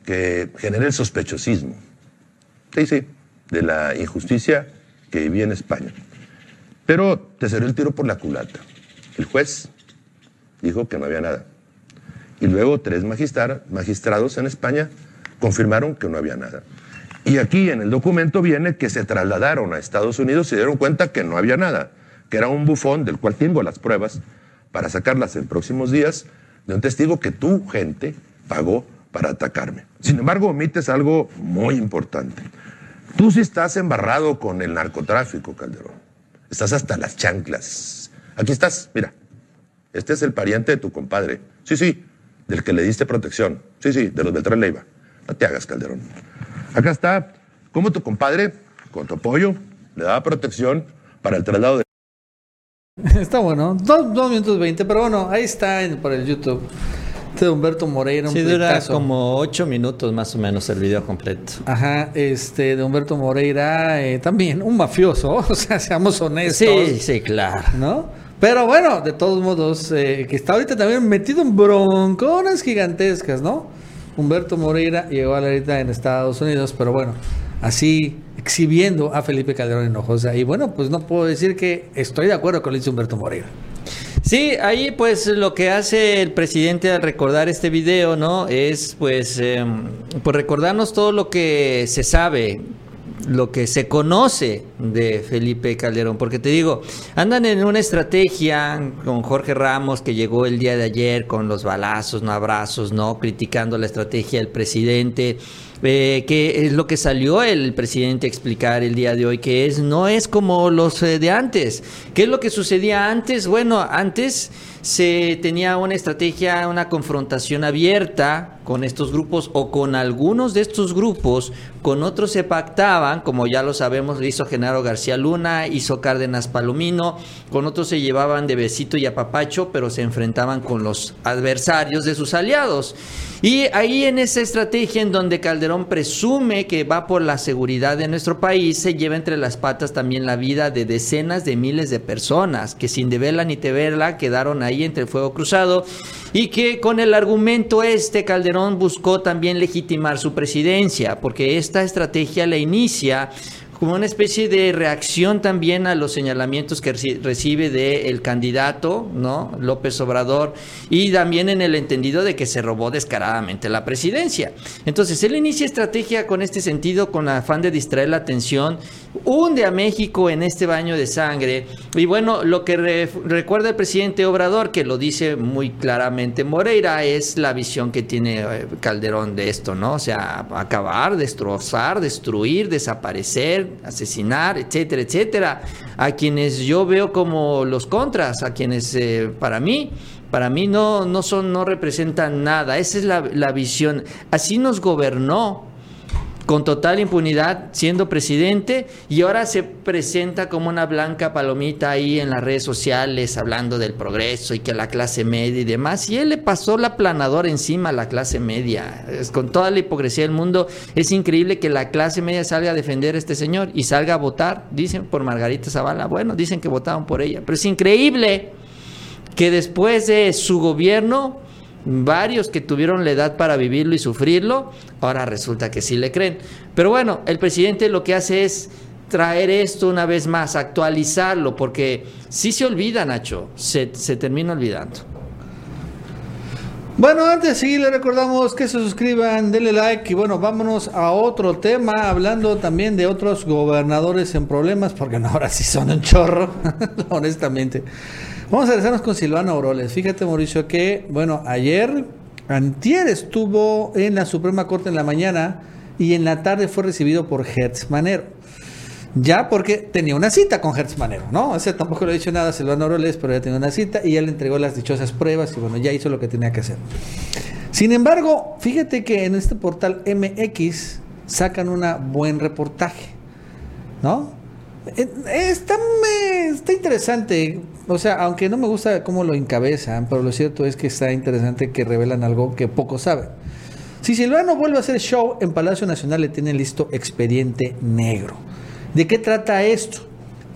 que genera el sospechosismo. Sí, sí, de la injusticia que vivía en España. Pero te salió el tiro por la culata. El juez dijo que no había nada. Y luego tres magistrados en España confirmaron que no había nada. Y aquí en el documento viene que se trasladaron a Estados Unidos y dieron cuenta que no había nada, que era un bufón del cual tengo las pruebas para sacarlas en próximos días de un testigo que tu gente pagó para atacarme. Sin embargo, omites algo muy importante. Tú sí estás embarrado con el narcotráfico, Calderón. Estás hasta las chanclas. Aquí estás, mira. Este es el pariente de tu compadre. Sí, sí, del que le diste protección. Sí, sí, de los Beltrán Leiva. No te hagas, Calderón. Acá está cómo tu compadre, con tu apoyo, le daba protección para el traslado de...
Está bueno, dos, dos minutos veinte, pero bueno, ahí está en- por el YouTube. Este de Humberto Moreira, un
Sí, dura como ocho minutos más o menos el video completo.
Ajá, este, de Humberto Moreira, eh, también un mafioso, o sea, seamos honestos.
Sí, sí, claro.
¿no? Pero bueno, de todos modos, eh, que está ahorita también metido en bronconas gigantescas, ¿no? Humberto Moreira llegó a la ahorita en Estados Unidos, pero bueno, así exhibiendo a Felipe Calderón Hinojosa. Y bueno, pues no puedo decir que estoy de acuerdo con lo dice Humberto Moreira.
Sí, ahí pues lo que hace el presidente al recordar este video, ¿no? Es pues, eh, pues recordarnos todo lo que se sabe, lo que se conoce de Felipe Calderón, porque te digo, andan en una estrategia con Jorge Ramos que llegó el día de ayer con los balazos, no abrazos, ¿no? Criticando la estrategia del presidente. eh, que es lo que salió el presidente a explicar el día de hoy, que es no es como los eh, de antes. ¿Qué es lo que sucedía antes? Bueno, antes se tenía una estrategia, una confrontación abierta con estos grupos o con algunos de estos grupos, con otros se pactaban, como ya lo sabemos, lo hizo Genaro García Luna, hizo Cárdenas Palomino, con otros se llevaban de besito y apapacho, pero se enfrentaban con los adversarios de sus aliados. Y ahí en esa estrategia en donde Calderón presume que va por la seguridad de nuestro país, se lleva entre las patas también la vida de decenas de miles de personas que sin deberla ni temerla quedaron ahí entre el fuego cruzado y que con el argumento este Calderón buscó también legitimar su presidencia, porque esta estrategia la inicia como una especie de reacción también a los señalamientos que reci- recibe del candidato, ¿no? López Obrador, y también en el entendido de que se robó descaradamente la presidencia. Entonces, él inicia estrategia con este sentido, con afán de distraer la atención, hunde a México en este baño de sangre, y bueno, lo que re- recuerda el presidente Obrador, que lo dice muy claramente Moreira, es la visión que tiene eh, Calderón de esto, ¿no? O sea, acabar, destrozar, destruir, desaparecer, asesinar, etcétera, etcétera. A quienes yo veo como los contras, a quienes eh, para mí Para mí no, no son, no representan nada. Esa es la, la visión. Así nos gobernó con total impunidad siendo presidente y ahora se presenta como una blanca palomita ahí en las redes sociales hablando del progreso y que la clase media y demás. Y él le pasó la planadora encima a la clase media. Es, con toda la hipocresía del mundo, es increíble que la clase media salga a defender a este señor y salga a votar, dicen, por Margarita Zavala. Bueno, dicen que votaron por ella, pero es increíble que después de su gobierno varios que tuvieron la edad para vivirlo y sufrirlo, ahora resulta que sí le creen. Pero bueno, el presidente lo que hace es traer esto una vez más, actualizarlo, porque sí se olvida, Nacho, se, termina olvidando.
Bueno, antes de seguir, le recordamos que se suscriban, denle like y bueno, vámonos a otro tema, hablando también de otros gobernadores en problemas, porque ahora sí son un chorro, honestamente. Vamos a regresarnos con Silvano Auroles. Fíjate, Mauricio, que, bueno, ayer, antier estuvo en la Suprema Corte en la mañana y en la tarde fue recibido por Hertz Manero. Ya porque tenía una cita con Hertz Manero, ¿no? O sea, tampoco le he dicho nada a Silvano Auroles, pero ya tenía una cita y ya le entregó las dichosas pruebas y bueno, ya hizo lo que tenía que hacer. Sin embargo, fíjate que en este portal MX sacan un buen reportaje, ¿no? Eh, Está, está interesante. O sea, aunque no me gusta cómo lo encabezan, pero lo cierto es que está interesante que revelan algo que pocos saben. Si Silvano vuelve a hacer show en Palacio Nacional, le tiene listo expediente negro. ¿De qué trata esto?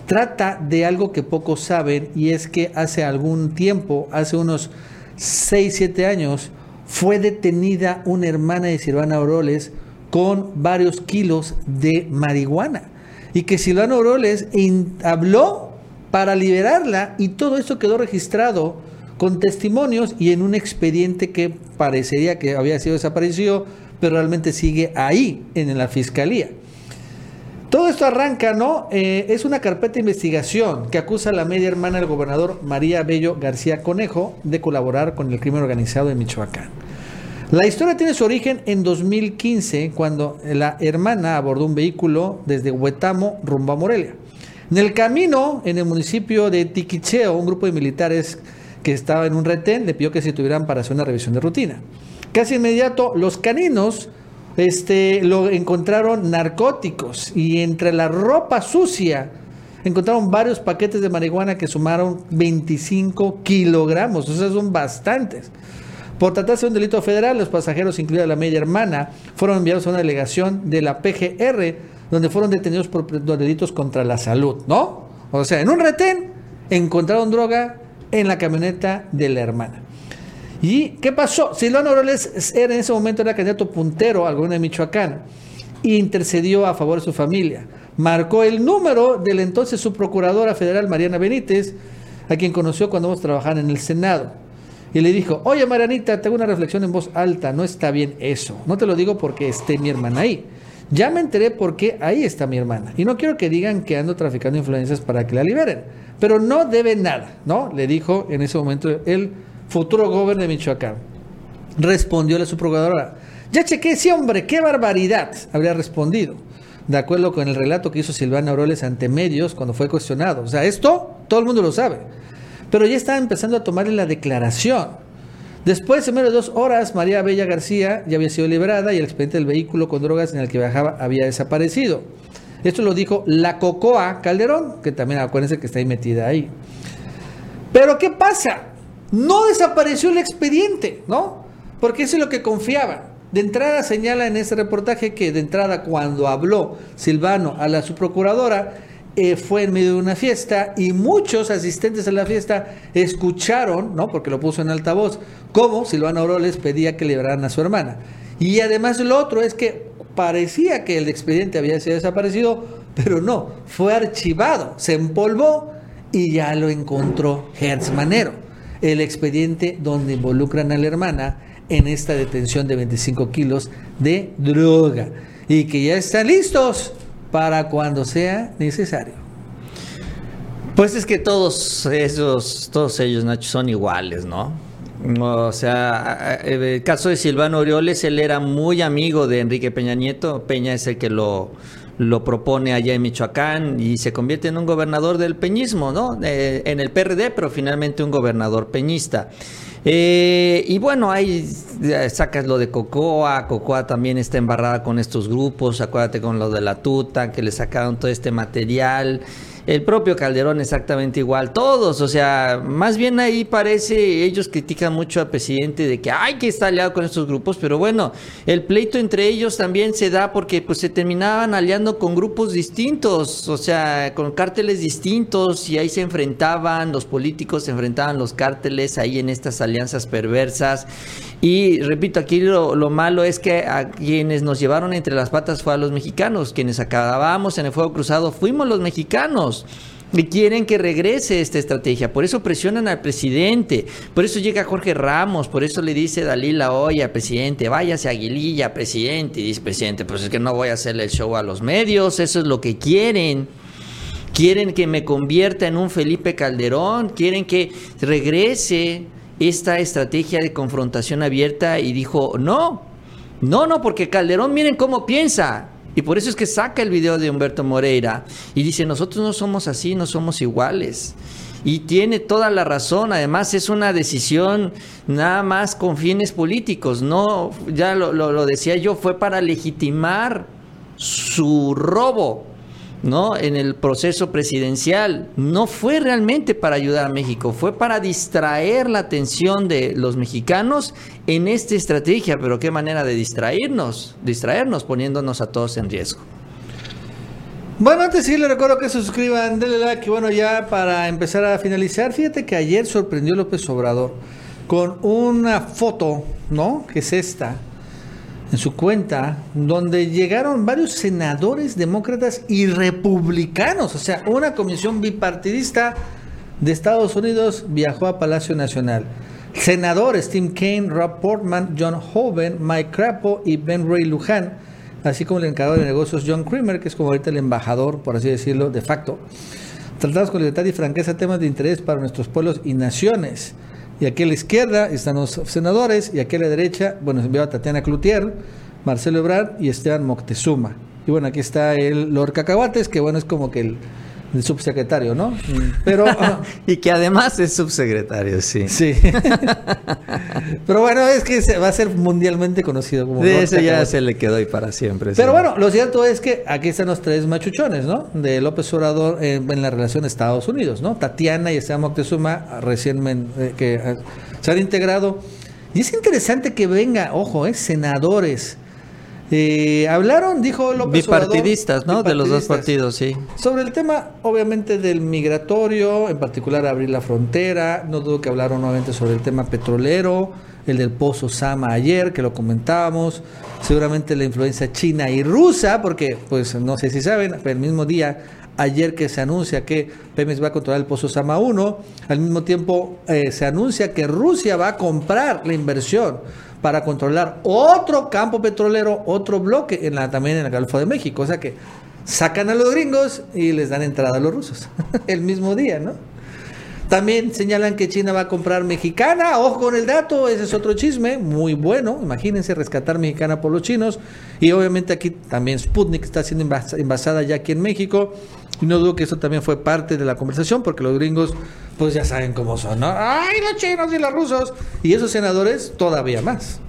Trata de algo que pocos saben y es que hace algún tiempo, hace unos 6, 7 años, fue detenida una hermana de Silvana Auroles con varios kilos de marihuana. Y que Silvano Auroles in- habló para liberarla y todo esto quedó registrado con testimonios y en un expediente que parecería que había sido desaparecido, pero realmente sigue ahí, en la fiscalía. Todo esto arranca, ¿no? Eh, es una carpeta de investigación que acusa a la media hermana del gobernador María Bello García Conejo de colaborar con el crimen organizado en Michoacán. La historia tiene su origen en 2015, cuando la hermana abordó un vehículo desde Huetamo rumbo a Morelia. En el camino, en el municipio de Tiquicheo, un grupo de militares que estaba en un retén le pidió que se tuvieran para hacer una revisión de rutina. Casi inmediato, los caninos este, lo encontraron narcóticos y entre la ropa sucia encontraron varios paquetes de marihuana que sumaron 25 kilogramos, o sea, son bastantes. Por tratarse de un delito federal, los pasajeros, incluida la media hermana, fueron enviados a una delegación de la PGR, donde fueron detenidos por delitos contra la salud, ¿no? O sea, en un retén encontraron droga en la camioneta de la hermana. ¿Y qué pasó? Silvano Aureles era en ese momento era candidato puntero al gobierno de Michoacán e intercedió a favor de su familia. Marcó el número del entonces subprocuradora federal Mariana Benítez, a quien conoció cuando vamos a trabajar en el Senado. Y le dijo, oye Marianita, te hago una reflexión en voz alta, no está bien eso. No te lo digo porque esté mi hermana ahí. Ya me enteré por qué ahí está mi hermana. Y no quiero que digan que ando traficando influencias para que la liberen. Pero no debe nada, ¿no? Le dijo en ese momento el futuro gobernador de Michoacán. Respondió la subprocuradora. Ya chequé, sí, hombre, qué barbaridad, habría respondido. De acuerdo con el relato que hizo Silvana Aureles ante medios cuando fue cuestionado. O sea, esto todo el mundo lo sabe. Pero ya estaba empezando a tomarle la declaración. Después de menos de dos horas, María Bella García ya había sido liberada y el expediente del vehículo con drogas en el que viajaba había desaparecido. Esto lo dijo la Cocoa Calderón, que también acuérdense que está ahí metida ahí. Pero ¿qué pasa? No desapareció el expediente, ¿no? Porque eso es lo que confiaban. De entrada señala en ese reportaje que de entrada cuando habló Silvano a la subprocuradora eh, fue en medio de una fiesta y muchos asistentes a la fiesta escucharon, ¿no? Porque lo puso en altavoz, cómo Silvano Auroles pedía que liberaran a su hermana. Y además lo otro es que parecía que el expediente había sido desaparecido, pero no, fue archivado, se empolvó y ya lo encontró Hertz Manero, el expediente donde involucran a la hermana en esta detención de 25 kilos de droga y que ya están listos para cuando sea necesario.
Pues es que todos esos, todos ellos, Nacho, son iguales, ¿no? O sea, el caso de Silvano Orioles, él era muy amigo de Enrique Peña Nieto. Peña es el que lo, lo propone allá en Michoacán y se convierte en un gobernador del peñismo, ¿no? Eh, en el PRD, pero finalmente un gobernador peñista. Eh, y bueno, ahí sacas lo de Cocoa, Cocoa también está embarrada con estos grupos, acuérdate con lo de la tuta, que le sacaron todo este material. El propio Calderón exactamente igual, todos, o sea, más bien ahí parece, ellos critican mucho al presidente de que hay que estar aliado con estos grupos, pero bueno, el pleito entre ellos también se da porque pues se terminaban aliando con grupos distintos, o sea, con cárteles distintos y ahí se enfrentaban, los políticos se enfrentaban los cárteles ahí en estas alianzas perversas y repito, aquí lo, lo, malo es que a quienes nos llevaron entre las patas fue a los mexicanos, quienes acabábamos en el fuego cruzado fuimos los mexicanos. Y quieren que regrese esta estrategia, por eso presionan al presidente, por eso llega Jorge Ramos, por eso le dice Dalila hoy al presidente, váyase a Aguililla, presidente, y dice presidente, pues es que no voy a hacerle el show a los medios, eso es lo que quieren. Quieren que me convierta en un Felipe Calderón, quieren que regrese esta estrategia de confrontación abierta y dijo, no, no, no, porque Calderón miren cómo piensa. Y por eso es que saca el video de Humberto Moreira y dice, nosotros no somos así, no somos iguales. Y tiene toda la razón, además es una decisión nada más con fines políticos, no, ya lo, lo, lo decía yo, fue para legitimar su robo ¿no? en el proceso presidencial no fue realmente para ayudar a México, fue para distraer la atención de los mexicanos en esta estrategia, pero qué manera de distraernos, distraernos poniéndonos a todos en riesgo.
Bueno, antes sí les recuerdo que se suscriban, denle like y bueno, ya para empezar a finalizar, fíjate que ayer sorprendió López Obrador con una foto, ¿no? Que es esta, en su cuenta, donde llegaron varios senadores demócratas y republicanos, o sea, una comisión bipartidista de Estados Unidos viajó a Palacio Nacional. Senadores Tim Kaine, Rob Portman, John Hoven, Mike Crapo y Ben Ray Luján, así como el encargado de negocios John Creamer, que es como ahorita el embajador, por así decirlo, de facto. Tratados con libertad y franqueza temas de interés para nuestros pueblos y naciones. Y aquí a la izquierda están los senadores y aquí a la derecha, bueno, se a Tatiana Cloutier, Marcelo Ebrard y Esteban Moctezuma. Y bueno, aquí está el Lord Cacahuates, que bueno, es como que el, subsecretario, ¿no? Pero...
y que además es subsecretario, sí.
Sí. Pero bueno, es que se va a ser mundialmente conocido como...
De eso ya se le quedó y para siempre.
Pero
sí.
bueno, lo cierto es que aquí están los tres machuchones, ¿no? De López Obrador en, en la relación Estados Unidos, ¿no? Tatiana y Esteban Moctezuma recién men- eh, que eh, se han integrado. Y es interesante que venga, ojo, eh, senadores. Eh, hablaron, dijo López
Bipartidistas,
Obrador,
¿no? De los dos partidos, sí.
Sobre el tema, obviamente, del migratorio, en particular abrir la frontera, no dudo que hablaron nuevamente sobre el tema petrolero, el del pozo Sama ayer, que lo comentábamos, seguramente la influencia china y rusa, porque, pues, no sé si saben, el mismo día, ayer que se anuncia que Pemex va a controlar el pozo Sama 1, al mismo tiempo eh, se anuncia que Rusia va a comprar la inversión para controlar otro campo petrolero, otro bloque en la, también en el Golfo de México. O sea que sacan a los gringos y les dan entrada a los rusos el mismo día, ¿no? También señalan que China va a comprar mexicana. Ojo con el dato, ese es otro chisme muy bueno. Imagínense rescatar mexicana por los chinos. Y obviamente aquí también Sputnik está siendo envasada ya aquí en México. Y no dudo que eso también fue parte de la conversación porque los gringos pues ya saben cómo son, ¿no? ¡Ay, los chinos y los rusos! Y esos senadores todavía más.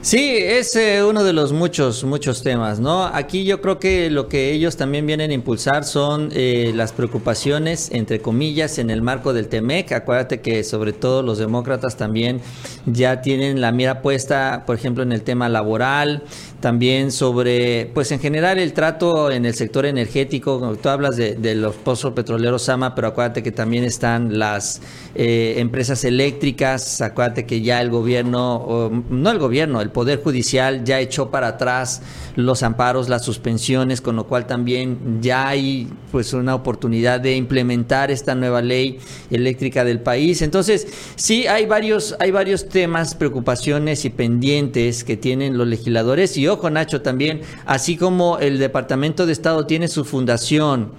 Sí, es eh, uno de los muchos, muchos temas, ¿no? Aquí yo creo que lo que ellos también vienen a impulsar son eh, las preocupaciones, entre comillas, en el marco del TEMEC. Acuérdate que sobre todo los demócratas también ya tienen la mira puesta, por ejemplo, en el tema laboral, también sobre, pues en general el trato en el sector energético. Tú hablas de, de los pozos petroleros Sama, pero acuérdate que también están las eh, empresas eléctricas. Acuérdate que ya el gobierno, no el gobierno, el Poder Judicial ya echó para atrás los amparos, las suspensiones, con lo cual también ya hay pues una oportunidad de implementar esta nueva ley eléctrica del país. Entonces, sí hay varios, hay varios temas, preocupaciones y pendientes que tienen los legisladores. Y ojo, Nacho, también, así como el Departamento de Estado tiene su fundación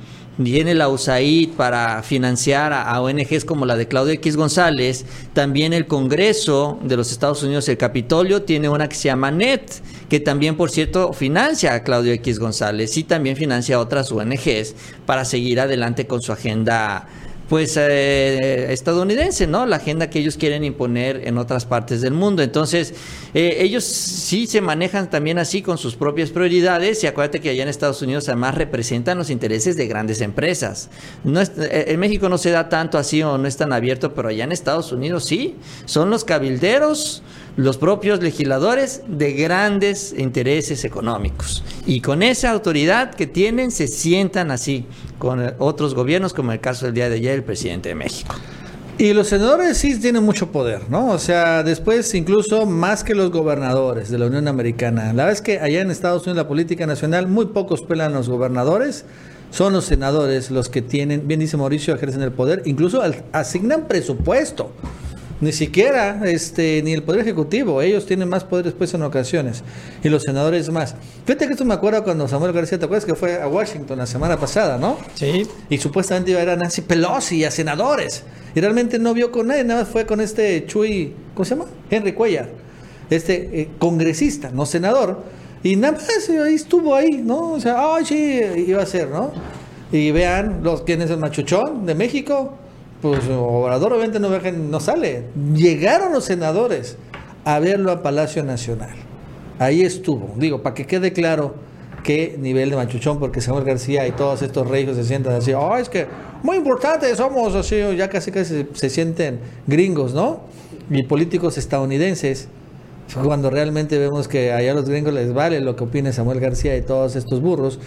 tiene la USAID para financiar a, a ONGs como la de Claudio X González, también el Congreso de los Estados Unidos, el Capitolio, tiene una que se llama NET, que también, por cierto, financia a Claudio X González y también financia a otras ONGs para seguir adelante con su agenda pues eh, estadounidense, ¿no? La agenda que ellos quieren imponer en otras partes del mundo. Entonces, eh, ellos sí se manejan también así con sus propias prioridades y acuérdate que allá en Estados Unidos además representan los intereses de grandes empresas. No es- eh, en México no se da tanto así o no es tan abierto, pero allá en Estados Unidos sí. Son los cabilderos, los propios legisladores de grandes intereses económicos. Y con esa autoridad que tienen se sientan así con otros gobiernos, como el caso del día de ayer el presidente de México.
Y los senadores sí tienen mucho poder, ¿no? O sea, después incluso más que los gobernadores de la Unión Americana. La verdad es que allá en Estados Unidos la política nacional, muy pocos pelan los gobernadores, son los senadores los que tienen, bien dice Mauricio, ejercen el poder, incluso asignan presupuesto. Ni siquiera este ni el poder ejecutivo, ellos tienen más poder después en ocasiones y los senadores más. Fíjate que esto me acuerdo cuando Samuel García, ¿te acuerdas que fue a Washington la semana pasada, no?
Sí.
Y supuestamente iba a ir a Nancy Pelosi y a senadores. Y realmente no vio con nadie, nada más fue con este Chuy, ¿cómo se llama? Henry Cuellar, este eh, congresista, no senador. Y nada más eh, ahí estuvo ahí, ¿no? O sea, ay, sí, iba a ser, ¿no? Y vean los quién es el machuchón de México. Pues Obrador obviamente no, no sale. Llegaron los senadores a verlo a Palacio Nacional. Ahí estuvo. Digo, para que quede claro qué nivel de machuchón, porque Samuel García y todos estos reyes se sientan así, oh, es que muy importante somos, así, ya casi casi se sienten gringos, ¿no? Y políticos estadounidenses, cuando realmente vemos que allá a los gringos les vale lo que opine Samuel García y todos estos burros.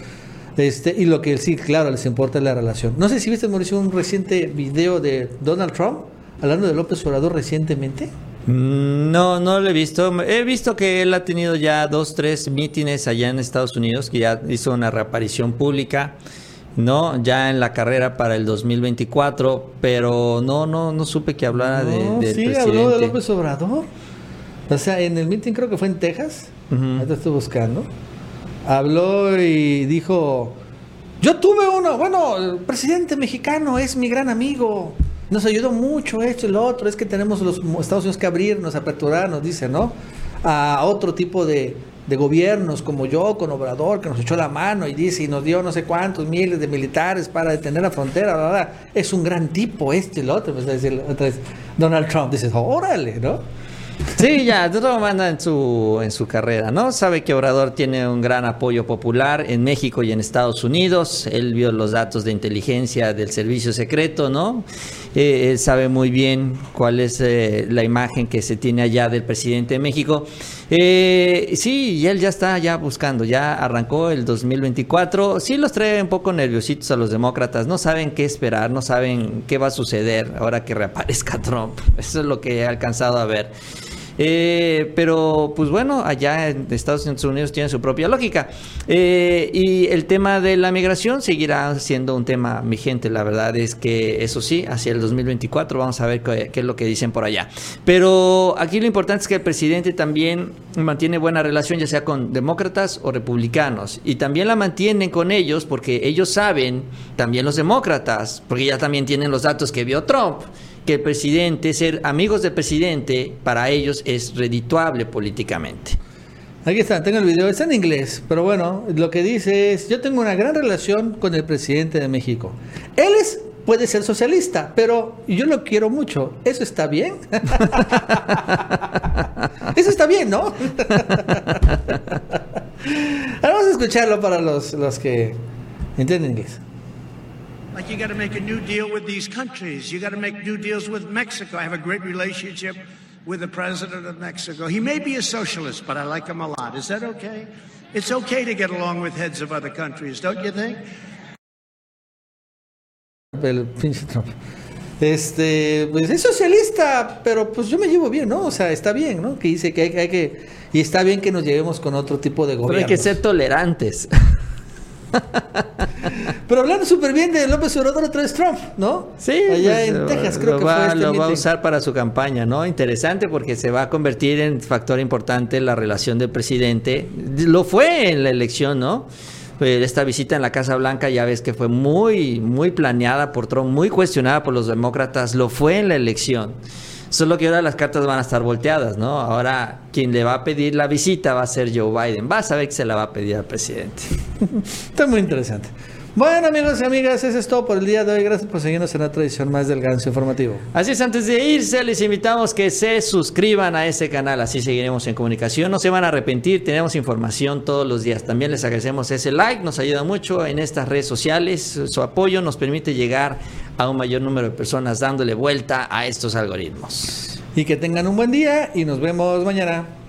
Este, y lo que sí, claro, les importa es la relación. No sé si viste, Mauricio, un reciente video de Donald Trump hablando de López Obrador recientemente.
Mm, No, no lo he visto. He visto que él ha tenido ya dos, tres mítines allá en Estados Unidos, que ya hizo una reaparición pública, ¿no? Ya en la carrera para el 2024, pero no, no, no supe que hablara de,
No,
del
sí,
presidente.
habló de López Obrador. O sea, en el meeting creo que fue en Texas.
Ujú.
Ahorita estoy buscando. Habló y dijo: Yo tuve uno. Bueno, el presidente mexicano es mi gran amigo. Nos ayudó mucho esto y lo otro. Es que tenemos los Estados Unidos que abrirnos, aperturarnos, dice, ¿no? A otro tipo de, de gobiernos como yo, con Obrador, que nos echó la mano y dice, y nos dio no sé cuántos miles de militares para detener la frontera, bla, bla. Es un gran tipo este y lo otro. Pues, decir, Donald Trump, dices, órale, ¿no?
Sí, ya, todo manda en su, en su carrera, ¿no? Sabe que Obrador tiene un gran apoyo popular en México y en Estados Unidos. Él vio los datos de inteligencia del servicio secreto, ¿no? Eh, él sabe muy bien cuál es eh, la imagen que se tiene allá del presidente de México. Eh, sí, y él ya está ya buscando, ya arrancó el 2024. Sí los trae un poco nerviositos a los demócratas, no saben qué esperar, no saben qué va a suceder ahora que reaparezca Trump. Eso es lo que he alcanzado a ver. Eh, pero pues bueno, allá en Estados Unidos tiene su propia lógica. Eh, y el tema de la migración seguirá siendo un tema vigente. La verdad es que eso sí, hacia el 2024 vamos a ver qué, qué es lo que dicen por allá. Pero aquí lo importante es que el presidente también mantiene buena relación ya sea con demócratas o republicanos. Y también la mantienen con ellos porque ellos saben, también los demócratas, porque ya también tienen los datos que vio Trump que el presidente, ser amigos del presidente, para ellos es redituable políticamente.
Aquí está, tengo el video, está en inglés, pero bueno, lo que dice es, yo tengo una gran relación con el presidente de México. Él es, puede ser socialista, pero yo lo quiero mucho. ¿Eso está bien? Eso está bien, ¿no? Ahora vamos a escucharlo para los, los que entienden inglés.
Like you got to make a new deal with these countries. You got to make new deals with Mexico. I have a great relationship with the president of Mexico. He may be a socialist, but I like him a lot. Is that okay? It's okay to get along with heads of other countries, don't you think?
El pinche Trump. Este, pues es socialista, pero pues yo me llevo bien, ¿no? O sea, está bien, ¿no? Que dice que hay, hay que. Y está bien que nos llevemos con otro tipo de
Pero
gobierno.
hay que ser tolerantes.
Pero hablando súper bien de López Obrador otra vez Trump, ¿no?
Sí,
allá
pues,
en Texas creo que
va,
fue este
lo va a usar para su campaña, ¿no? Interesante porque se va a convertir en factor importante la relación del presidente. Lo fue en la elección, ¿no? esta visita en la Casa Blanca ya ves que fue muy, muy planeada por Trump, muy cuestionada por los demócratas, lo fue en la elección. Solo que ahora las cartas van a estar volteadas, ¿no? Ahora quien le va a pedir la visita va a ser Joe Biden. Va a saber que se la va a pedir al presidente.
Está muy interesante. Bueno, amigos y amigas, eso es todo por el día de hoy. Gracias por seguirnos en la tradición más del ganso informativo.
Así es, antes de irse, les invitamos que se suscriban a este canal, así seguiremos en comunicación. No se van a arrepentir, tenemos información todos los días. También les agradecemos ese like, nos ayuda mucho en estas redes sociales. Su apoyo nos permite llegar a un mayor número de personas dándole vuelta a estos algoritmos.
Y que tengan un buen día y nos vemos mañana.